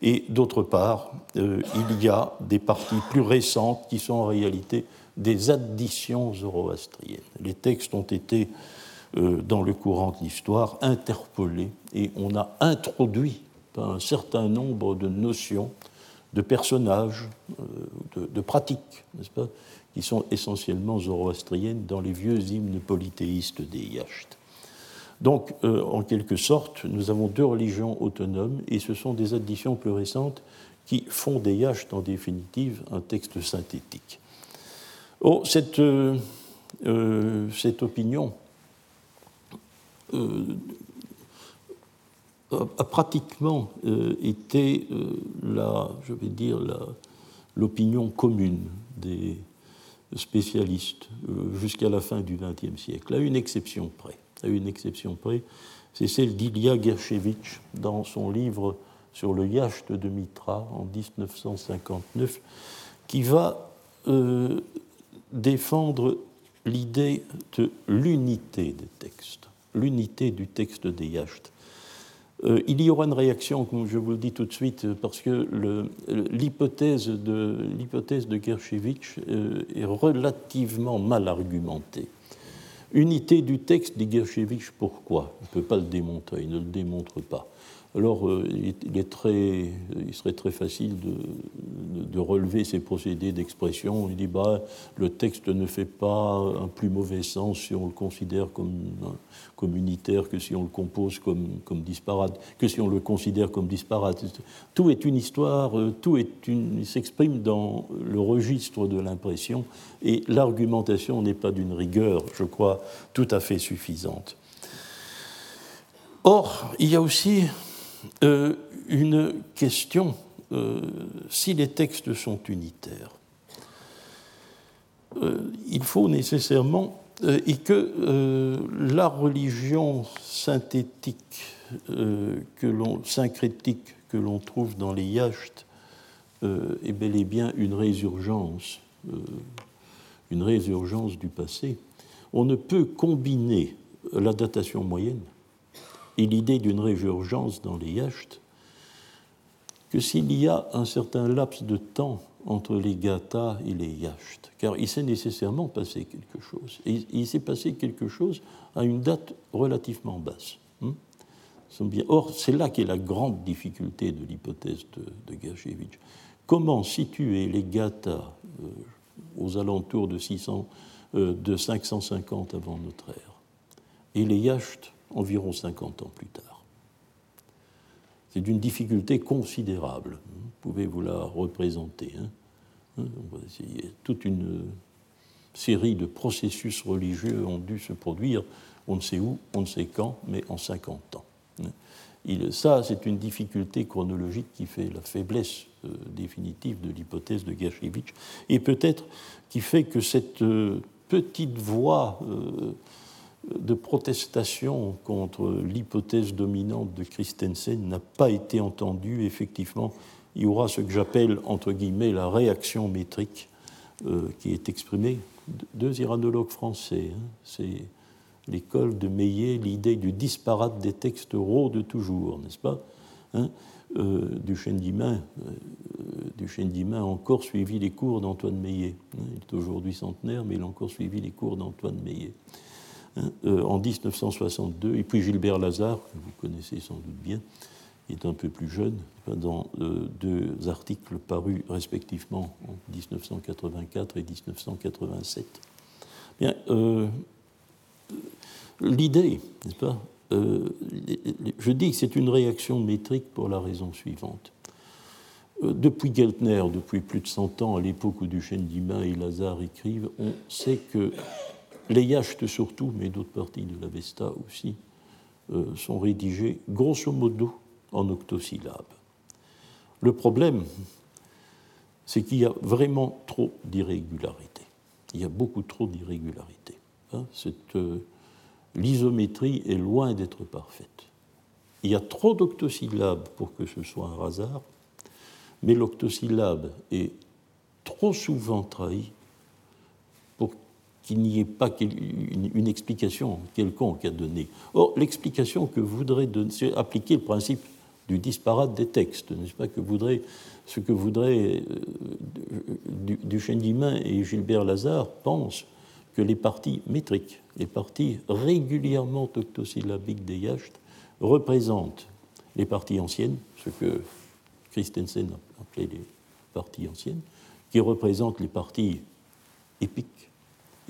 Et d'autre part, il y a des parties plus récentes qui sont en réalité des additions zoroastriennes. Les textes ont été dans le courant de l'histoire, interpellé, et on a introduit un certain nombre de notions, de personnages, euh, de, pratiques, n'est-ce pas, qui sont essentiellement zoroastriennes dans les vieux hymnes polythéistes des Yachts. Donc, euh, en quelque sorte, nous avons deux religions autonomes, et ce sont des additions plus récentes qui font des Yachts, en définitive, un texte synthétique. Oh, cette, opinion euh, a pratiquement euh, été euh, la, je vais dire, l'opinion commune des spécialistes jusqu'à la fin du XXe siècle, à une exception près. Une exception près, c'est celle d'Ilya Gershevitch dans son livre sur le yacht de Mitra en 1959, qui va défendre l'idée de l'unité des textes l'unité du texte des yachts. Euh, il y aura une réaction, comme je vous le dis tout de suite, parce que l'hypothèse de, de euh, est relativement mal argumentée. Unité du texte, dit Gershevitch, pourquoi? Il ne peut pas le démontrer, il ne le démontre pas. Alors, euh, il, serait très facile de, relever ces procédés d'expression. Il dit bah, le texte ne fait pas un plus mauvais sens si on le considère comme communitaire que si on le compose comme, comme disparate, que si on le considère comme disparate. Tout est une histoire, euh, tout s'exprime dans le registre de l'impression et l'argumentation n'est pas d'une rigueur, je crois, tout à fait suffisante. Or, il y a aussi euh, une question euh, si les textes sont unitaires. Euh, il faut nécessairement et que la religion synthétique que l'on syncrétique que l'on trouve dans les yachts est bel et bien une résurgence, une résurgence du passé. On ne peut combiner la datation moyenne et l'idée d'une résurgence dans les yachts que s'il y a un certain laps de temps entre les gathas et les yachts, car il s'est nécessairement passé quelque chose. Et il s'est passé quelque chose à une date relativement basse. Hein. Or, c'est là qu'est la grande difficulté de l'hypothèse de, de Comment situer les gathas euh, aux alentours de, 600, euh, de 550 avant notre ère et les yachts environ 50 ans plus tard. C'est d'une difficulté considérable. Vous pouvez vous la représenter. Hein. Hein, toute une série de processus religieux ont dû se produire, on ne sait où, on ne sait quand, mais en 50 ans. Hein. ça, c'est une difficulté chronologique qui fait la faiblesse euh, définitive de l'hypothèse de Gashevich, et peut-être qui fait que cette euh, petite voix euh, de protestation contre l'hypothèse dominante de Christensen n'a pas été entendue. Effectivement, il y aura ce que j'appelle, entre guillemets, la réaction métrique euh, qui est exprimée. Deux iranologues français, hein. c'est l'école de Meillet, l'idée du disparate des textes rôde toujours, n'est-ce pas hein euh, Duchesne d'Imain euh, encore suivi les cours d'Antoine Meillet. Hein. il est aujourd'hui centenaire, mais il a encore suivi les cours d'Antoine Meillet. Euh, en 1962, et puis Gilbert Lazare, que vous connaissez sans doute bien, est un peu plus jeune, dans euh, deux articles parus respectivement en 1984 et 1987. Bien, euh, l'idée, n'est-ce pas Je dis que c'est une réaction métrique pour la raison suivante. Depuis Geltner, depuis plus de 100 ans, à l'époque où Duchesne d'Imain et Lazare écrivent, on sait que les yachts surtout, mais d'autres parties de l'Avesta aussi, euh, sont rédigées grosso modo en octosyllabes. Le problème, c'est qu'il y a vraiment trop d'irrégularités. Il y a beaucoup trop d'irrégularités. Hein. Euh, l'isométrie est loin d'être parfaite. Il y a trop d'octosyllabes pour que ce soit un hasard, mais l'octosyllabe est trop souvent trahi qu'il n'y ait pas une, explication quelconque à donner. Or, l'explication que voudrait donner, c'est appliquer le principe du disparate des textes, n'est-ce pas que voudrait, ce que voudraient euh, Duchesne d'Imain et Gilbert Lazare pensent que les parties métriques, les parties régulièrement octosyllabiques des yachts, représentent les parties anciennes, ce que Christensen appelait les parties anciennes, qui représentent les parties épiques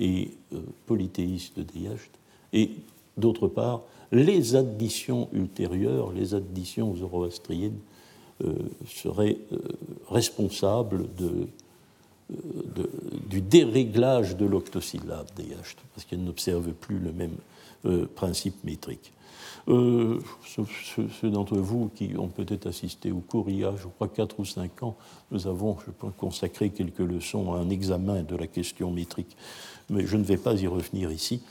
et euh, polythéiste des yachts, et d'autre part, les additions ultérieures, les additions zoroastriennes, euh, seraient euh, responsables de, du déréglage de l'octosyllabe des yachts, parce qu'elles n'observent plus le même principe métrique. ceux, d'entre vous qui ont peut-être assisté au cours il y a, je crois, 4 ou 5 ans, nous avons, je pense, consacré quelques leçons à un examen de la question métrique mais je ne vais pas y revenir ici.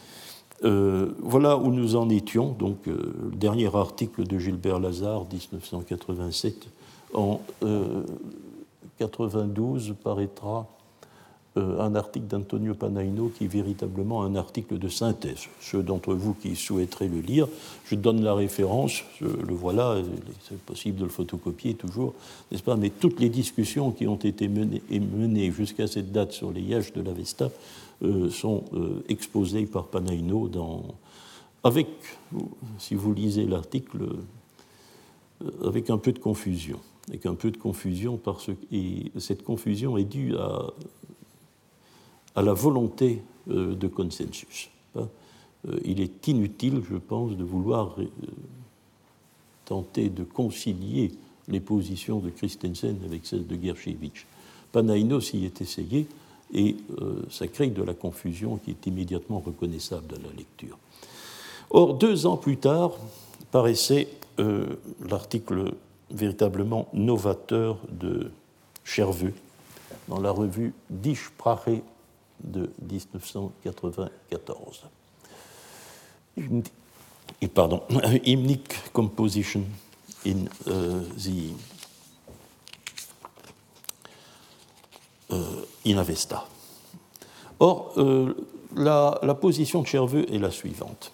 Euh, voilà où nous en étions. Donc, euh, le dernier article de Gilbert Lazare, 1987, en 92 euh, paraîtra un article d'Antonio Panaino qui est véritablement un article de synthèse. Ceux d'entre vous qui souhaiteraient le lire, je donne la référence, le voilà, c'est possible de le photocopier toujours, n'est-ce pas? Mais toutes les discussions qui ont été menées, jusqu'à cette date sur les yachts de l'Avesta euh, sont euh, exposés par Panaino dans, avec, si vous lisez l'article, euh, avec un peu de confusion. avec un peu de confusion, parce, et cette confusion est due à, à la volonté de consensus. Hein. Il est inutile, je pense, de vouloir tenter de concilier les positions de Christensen avec celles de Gershevich. Panainos y est essayé et euh, ça crée de la confusion qui est immédiatement reconnaissable à la lecture. Or, deux ans plus tard, paraissait euh, l'article véritablement novateur de Cherveux dans la revue Die Sprache de 1994. Et pardon, [LAUGHS] Hymnic Composition in uh, the uh, in Avesta. Or, euh, la, position de Cherveux est la suivante.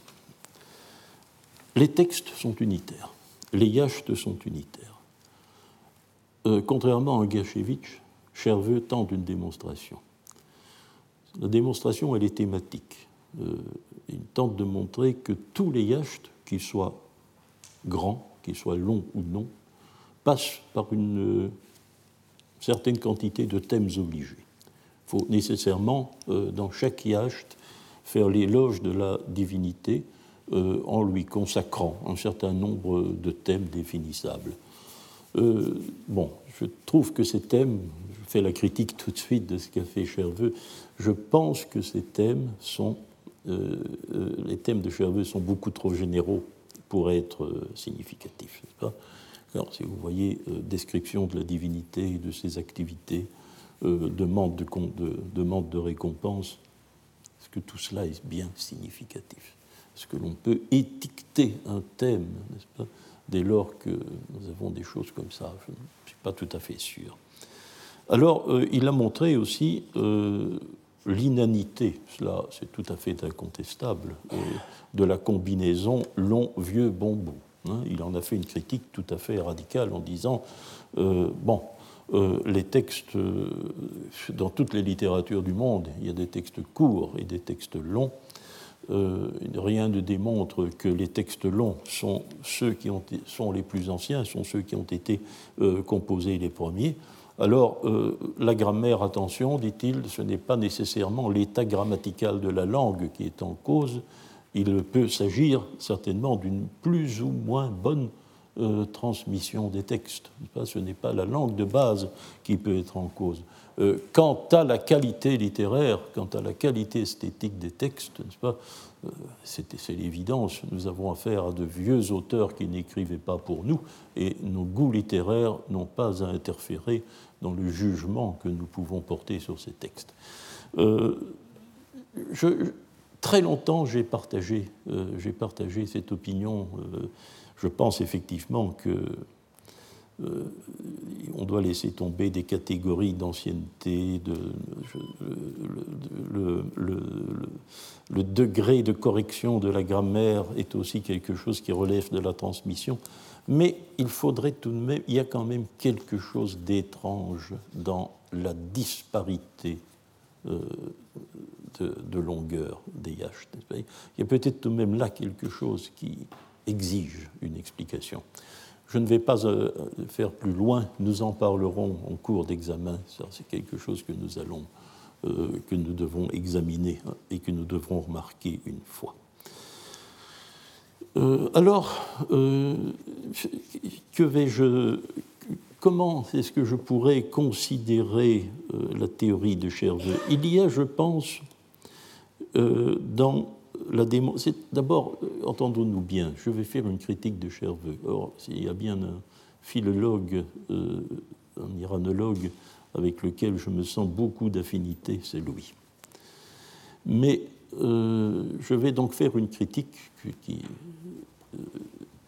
Les textes sont unitaires, les yachts sont unitaires. Euh, contrairement à Gachevitch, Cherveux tente une démonstration. La démonstration, elle est thématique. Euh, il tente de montrer que tous les yachts, qu'ils soient grands, qu'il soit long ou non, passe par une euh, certaine quantité de thèmes obligés. Il faut nécessairement, euh, dans chaque yacht, faire l'éloge de la divinité euh, en lui consacrant un certain nombre de thèmes définissables. bon, je trouve que ces thèmes, je fais la critique tout de suite de ce qu'a fait Cherveux, je pense que ces thèmes sont, les thèmes de Cherveux sont beaucoup trop généraux pour être euh, significatif. Pas? Alors, si vous voyez euh, description de la divinité et de ses activités, euh, demande, de, de, récompense, est-ce que tout cela est bien significatif? Est-ce que l'on peut étiqueter un thème, n'est-ce pas, dès lors que nous avons des choses comme ça? Je ne suis pas tout à fait sûr. Alors, il a montré aussi l'inanité, cela c'est tout à fait incontestable, de la combinaison long, vieux, bon, beau. Hein. Il en a fait une critique tout à fait radicale en disant, euh, bon, euh, les textes, euh, dans toutes les littératures du monde, il y a des textes courts et des textes longs. rien ne démontre que les textes longs sont ceux qui ont, sont les plus anciens, sont ceux qui ont été composés les premiers. Alors, la grammaire, attention, dit-il, ce n'est pas nécessairement l'état grammatical de la langue qui est en cause, il peut s'agir certainement d'une plus ou moins bonne euh, transmission des textes. Ce n'est pas la langue de base qui peut être en cause. Euh, quant à la qualité littéraire, quant à la qualité esthétique des textes, pas, c'est l'évidence, nous avons affaire à de vieux auteurs qui n'écrivaient pas pour nous, et nos goûts littéraires n'ont pas à interférer dans le jugement que nous pouvons porter sur ces textes. Euh, je, très longtemps, j'ai partagé, euh, partagé, cette opinion. Euh, je pense effectivement que on doit laisser tomber des catégories d'ancienneté, le, degré de correction de la grammaire est aussi quelque chose qui relève de la transmission. Mais il faudrait tout de même, il y a quand même quelque chose d'étrange dans la disparité euh, de, longueur des yachts. Il y a peut-être tout de même là quelque chose qui exige une explication. Je ne vais pas euh, faire plus loin, nous en parlerons en cours d'examen, c'est quelque chose que nous allons, euh, que nous devons examiner hein, et que nous devrons remarquer une fois. Euh, alors, que vais-je, comment est-ce que je pourrais considérer la théorie de Cherveux? Il y a, je pense, dans la démo. D'abord, entendons-nous bien, je vais faire une critique de Cherveux. Or, il y a bien un philologue, un iranologue avec lequel je me sens beaucoup d'affinité, c'est Louis. Mais je vais donc faire une critique qui,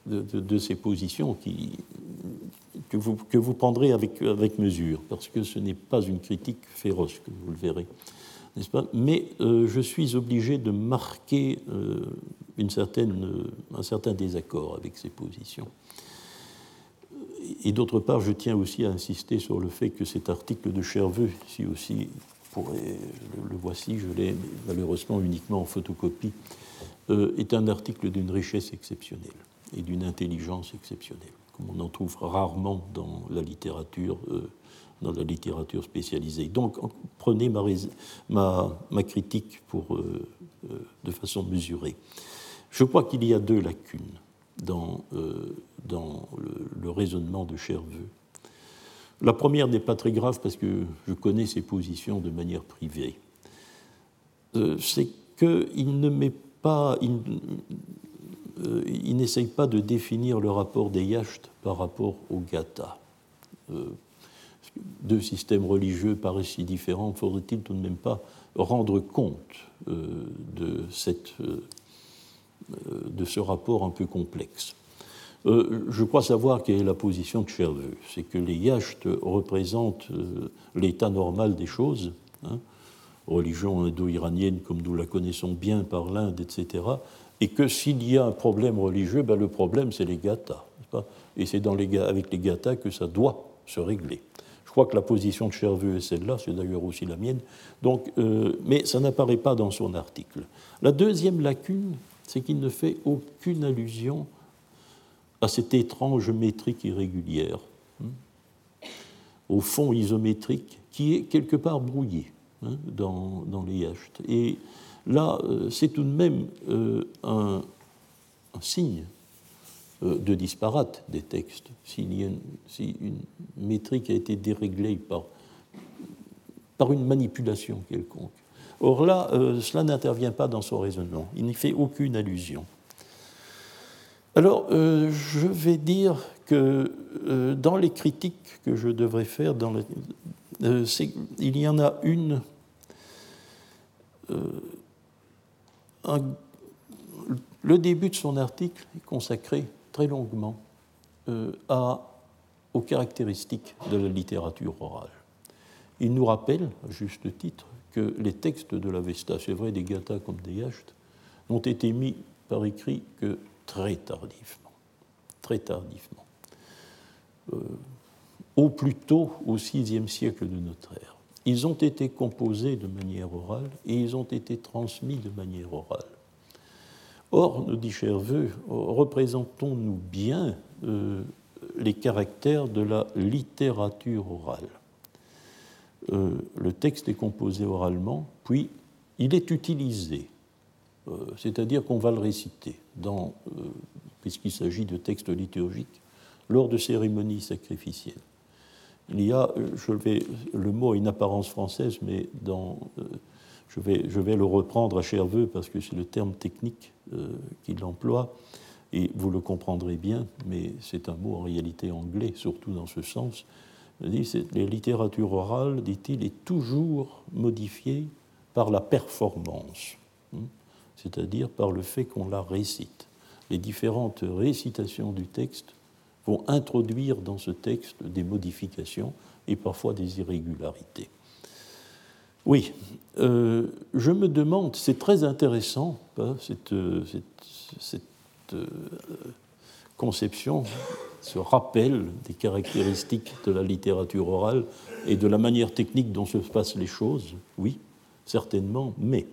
de, ces positions que, vous, prendrez avec, avec mesure, parce que ce n'est pas une critique féroce, que vous le verrez, n'est-ce pas? Mais euh, je suis obligé de marquer euh, certaine, un certain désaccord avec ces positions. Et d'autre part, je tiens aussi à insister sur le fait que cet article de Cherveux, si aussi, le voici, je l'ai malheureusement uniquement en photocopie, euh, est un article d'une richesse exceptionnelle et d'une intelligence exceptionnelle. comme on en trouve rarement dans la littérature, dans la littérature spécialisée. Donc prenez ma, ma, critique pour, de façon mesurée. Je crois qu'il y a deux lacunes dans, dans le, raisonnement de Cherveux. La première n'est pas très grave parce que je connais ses positions de manière privée. c'est qu'il ne met pas, euh, il n'essaye pas de définir le rapport des Yachts par rapport au Gata. Euh, deux systèmes religieux paraissent si différents, faudrait-il tout de même pas rendre compte euh, de, cette, de ce rapport un peu complexe? Je crois savoir quelle est la position de Cherveux. C'est que les yachts représentent l'état normal des choses, hein, religion indo-iranienne comme nous la connaissons bien par l'Inde, etc et que s'il y a un problème religieux, ben le problème c'est les gathas. Et c'est avec les gathas que ça doit se régler. Crois que la position de Cherveux est celle-là, c'est d'ailleurs aussi la mienne, donc, euh, mais ça n'apparaît pas dans son article. La deuxième lacune, c'est qu'il ne fait aucune allusion à cette étrange métrique irrégulière, hein, au fond isométrique, qui est quelque part brouillé hein, dans, les yachts. Et Là, euh, c'est tout de même euh, un, signe de disparate des textes. Si une, si une métrique a été déréglée par, par une manipulation quelconque. Or là, cela n'intervient pas dans son raisonnement. Il n'y fait aucune allusion. Alors, je vais dire que dans les critiques que je devrais faire, dans il y en a une le début de son article est consacré très longuement euh, à, aux caractéristiques de la littérature orale. Il nous rappelle, à juste titre, que les textes de l'Avesta, c'est vrai des Gathas comme des Yachts, n'ont été mis par écrit que très tardivement. Très tardivement. Euh, au plus tôt au VIe siècle de notre ère. Ils ont été composés de manière orale et ils ont été transmis de manière orale. Or, nous dit Cherveux, représentons-nous bien euh, les caractères de la littérature orale. Euh, le texte est composé oralement, puis il est utilisé, euh, c'est-à-dire qu'on va le réciter, puisqu'il s'agit de textes liturgiques, lors de cérémonies sacrificielles il y a, je vais, le mot a une apparence française, mais dans, je, vais, le reprendre à Cherveux parce que c'est le terme technique euh, qu'il emploie, et vous le comprendrez bien, mais c'est un mot en réalité anglais, surtout dans ce sens. La littérature orale, dit-il, est toujours modifiée par la performance, hein, c'est-à-dire par le fait qu'on la récite. Les différentes récitations du texte vont introduire dans ce texte des modifications et parfois des irrégularités. Oui, euh, je me demande, c'est très intéressant, hein, cette, cette, euh, conception, ce rappel des caractéristiques de la littérature orale et de la manière technique dont se passent les choses, oui, certainement, mais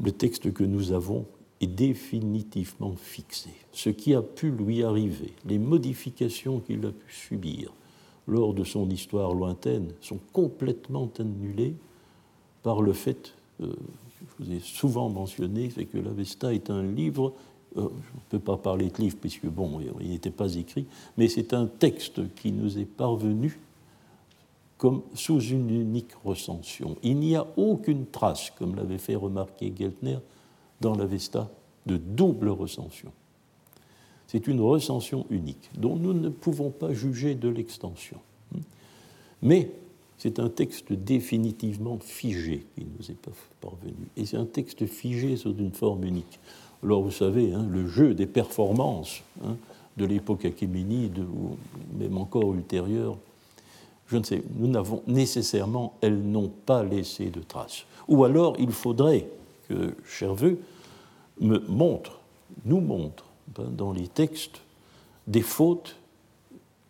le texte que nous avons est définitivement fixé. Ce qui a pu lui arriver, les modifications qu'il a pu subir lors de son histoire lointaine sont complètement annulées par le fait, euh, je vous ai souvent mentionné, c'est que l'Avesta est un livre, euh, je ne peux pas parler de livre puisque bon, il n'était pas écrit, mais c'est un texte qui nous est parvenu comme sous une unique recension. Il n'y a aucune trace, comme l'avait fait remarquer Geltner, dans l'Avesta de double recension. C'est une recension unique dont nous ne pouvons pas juger de l'extension. Mais c'est un texte définitivement figé qui nous est parvenu. Et c'est un texte figé sous une forme unique. Alors vous savez, hein, le jeu des performances hein, de l'époque achéménide, ou même encore ultérieure, je ne sais, nous n'avons nécessairement, elles n'ont pas laissé de traces. Ou alors il faudrait que Cherveux me montre, nous montre dans les textes des fautes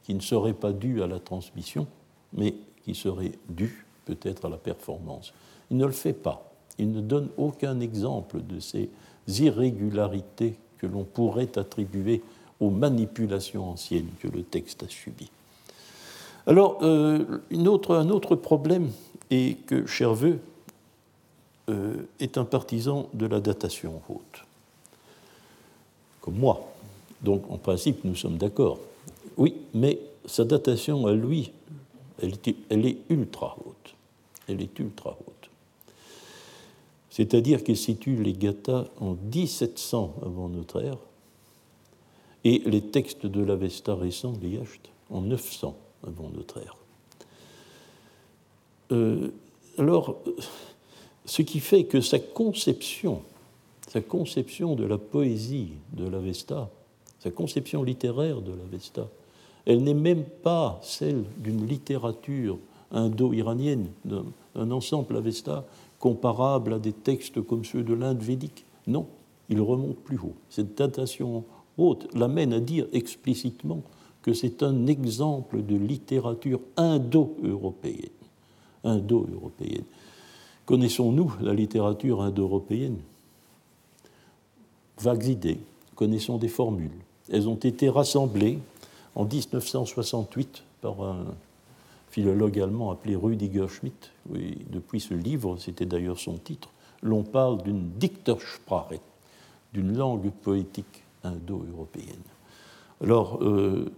qui ne seraient pas dues à la transmission, mais qui seraient dues peut-être à la performance. Il ne le fait pas. Il ne donne aucun exemple de ces irrégularités que l'on pourrait attribuer aux manipulations anciennes que le texte a subies. Alors, euh, un autre problème est que Cherveux euh, est un partisan de la datation haute, comme moi. Donc, en principe, nous sommes d'accord. Oui, mais sa datation à lui, elle, est ultra haute. Elle est ultra haute. C'est-à-dire qu'il situe les Gathas en 1700 avant notre ère et les textes de l'Avesta récent, les Yacht, en 900 avant notre ère. Euh, alors, ce qui fait que sa conception, sa conception de la poésie de l'Avesta, sa conception littéraire de l'Avesta, elle n'est même pas celle d'une littérature indo-iranienne, d'un ensemble Avesta comparable à des textes comme ceux de l'Inde védique. Non, il remonte plus haut. Cette datation haute l'amène à dire explicitement que c'est un exemple de littérature indo-européenne. Indo-européenne. Connaissons-nous la littérature indo-européenne? Vagues idées, connaissons des formules. Elles ont été rassemblées en 1968 par un philologue allemand appelé Rüdiger Schmidt. Depuis ce livre, c'était d'ailleurs son titre, l'on parle d'une Dichtersprache, d'une langue poétique indo-européenne. Alors, euh,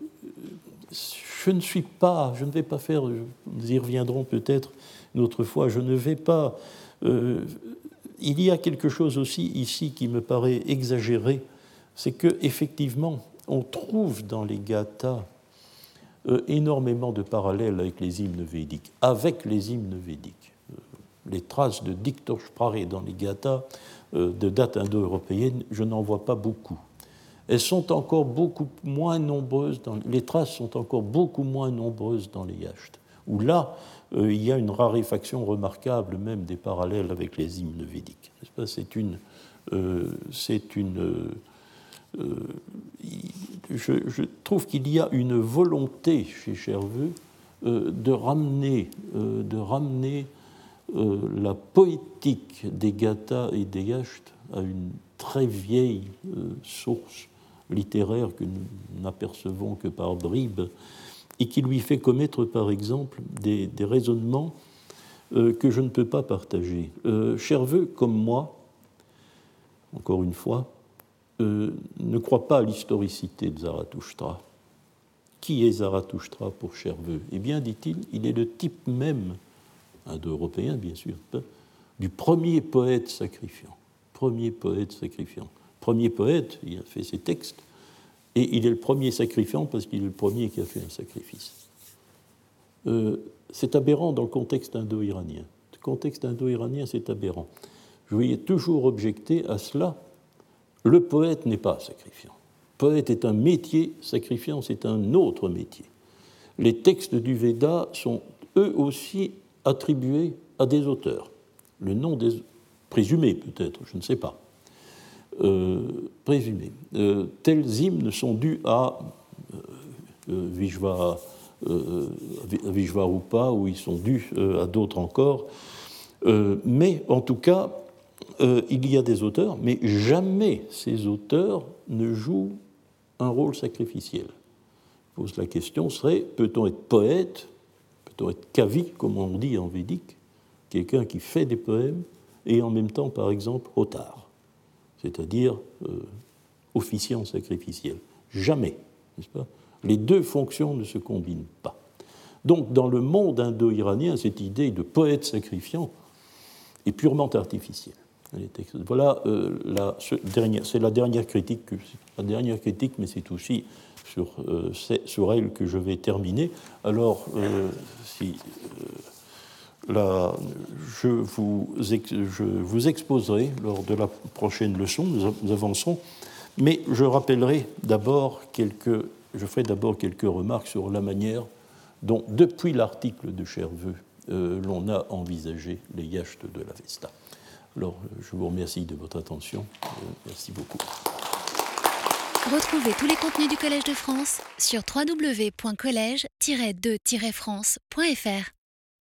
je ne suis pas, je ne vais pas faire, nous y reviendrons peut-être une autre fois, je ne vais pas. Euh, il y a quelque chose aussi ici qui me paraît exagéré, c'est que effectivement, on trouve dans les gathas euh, énormément de parallèles avec les hymnes védiques, avec les hymnes védiques. Euh, les traces de Diktoshprare dans les gathas euh, de date indo-européenne, je n'en vois pas beaucoup. Elles sont encore beaucoup moins nombreuses, dans, les traces sont encore beaucoup moins nombreuses dans les yachts, où là, il y a une raréfaction remarquable même des parallèles avec les hymnes védiques. C'est une, c'est une euh, je, trouve qu'il y a une volonté chez Cherveux euh, de ramener, euh, de ramener la poétique des Gathas et des Yacht à une très vieille source littéraire que nous n'apercevons que par bribes et qui lui fait commettre par exemple des, raisonnements que je ne peux pas partager. Cherveux, comme moi, encore une fois, euh, ne croit pas à l'historicité de Zarathustra. Qui est Zarathustra pour Cherveux Eh bien, dit-il, il est le type même, indo-européen bien sûr, du premier poète sacrifiant. Premier poète sacrifiant. Premier poète, il a fait ses textes, et il est le premier sacrifiant parce qu'il est le premier qui a fait un sacrifice. Euh, c'est aberrant dans le contexte indo-iranien. Le contexte indo-iranien, c'est aberrant. Je voyais toujours objecter à cela le poète n'est pas sacrifiant. Poète est un métier, sacrifiant c'est un autre métier. Les textes du Veda sont eux aussi attribués à des auteurs. Le nom des présumés peut-être, je ne sais pas. Euh, présumés. Euh, tels hymnes sont dus à euh, euh Vishva, Vishvarupa ou ils sont dus à d'autres encore. mais en tout cas, il y a des auteurs, mais jamais ces auteurs ne jouent un rôle sacrificiel. Pose la question serait peut-on être poète, peut-on être kavi, comme on dit en védique, quelqu'un qui fait des poèmes, et en même temps, par exemple, otar, c'est-à-dire euh, officiant sacrificiel Jamais, n'est-ce pas? Les deux fonctions ne se combinent pas. Donc, dans le monde indo-iranien, cette idée de poète sacrifiant est purement artificielle. Voilà, euh, c'est la dernière critique, la dernière critique, mais c'est aussi sur, euh, sur, elle que je vais terminer. Alors, si, là, je, vous, je vous exposerai lors de la prochaine leçon, nous, avancerons, mais je rappellerai d'abord quelques, je ferai d'abord quelques remarques sur la manière dont, depuis l'article de Cherveux, l'on a envisagé les yachts de la Vesta. Alors, je vous remercie de votre attention. Euh, merci beaucoup. Retrouvez tous les contenus du Collège de France sur www.colège-2-france.fr.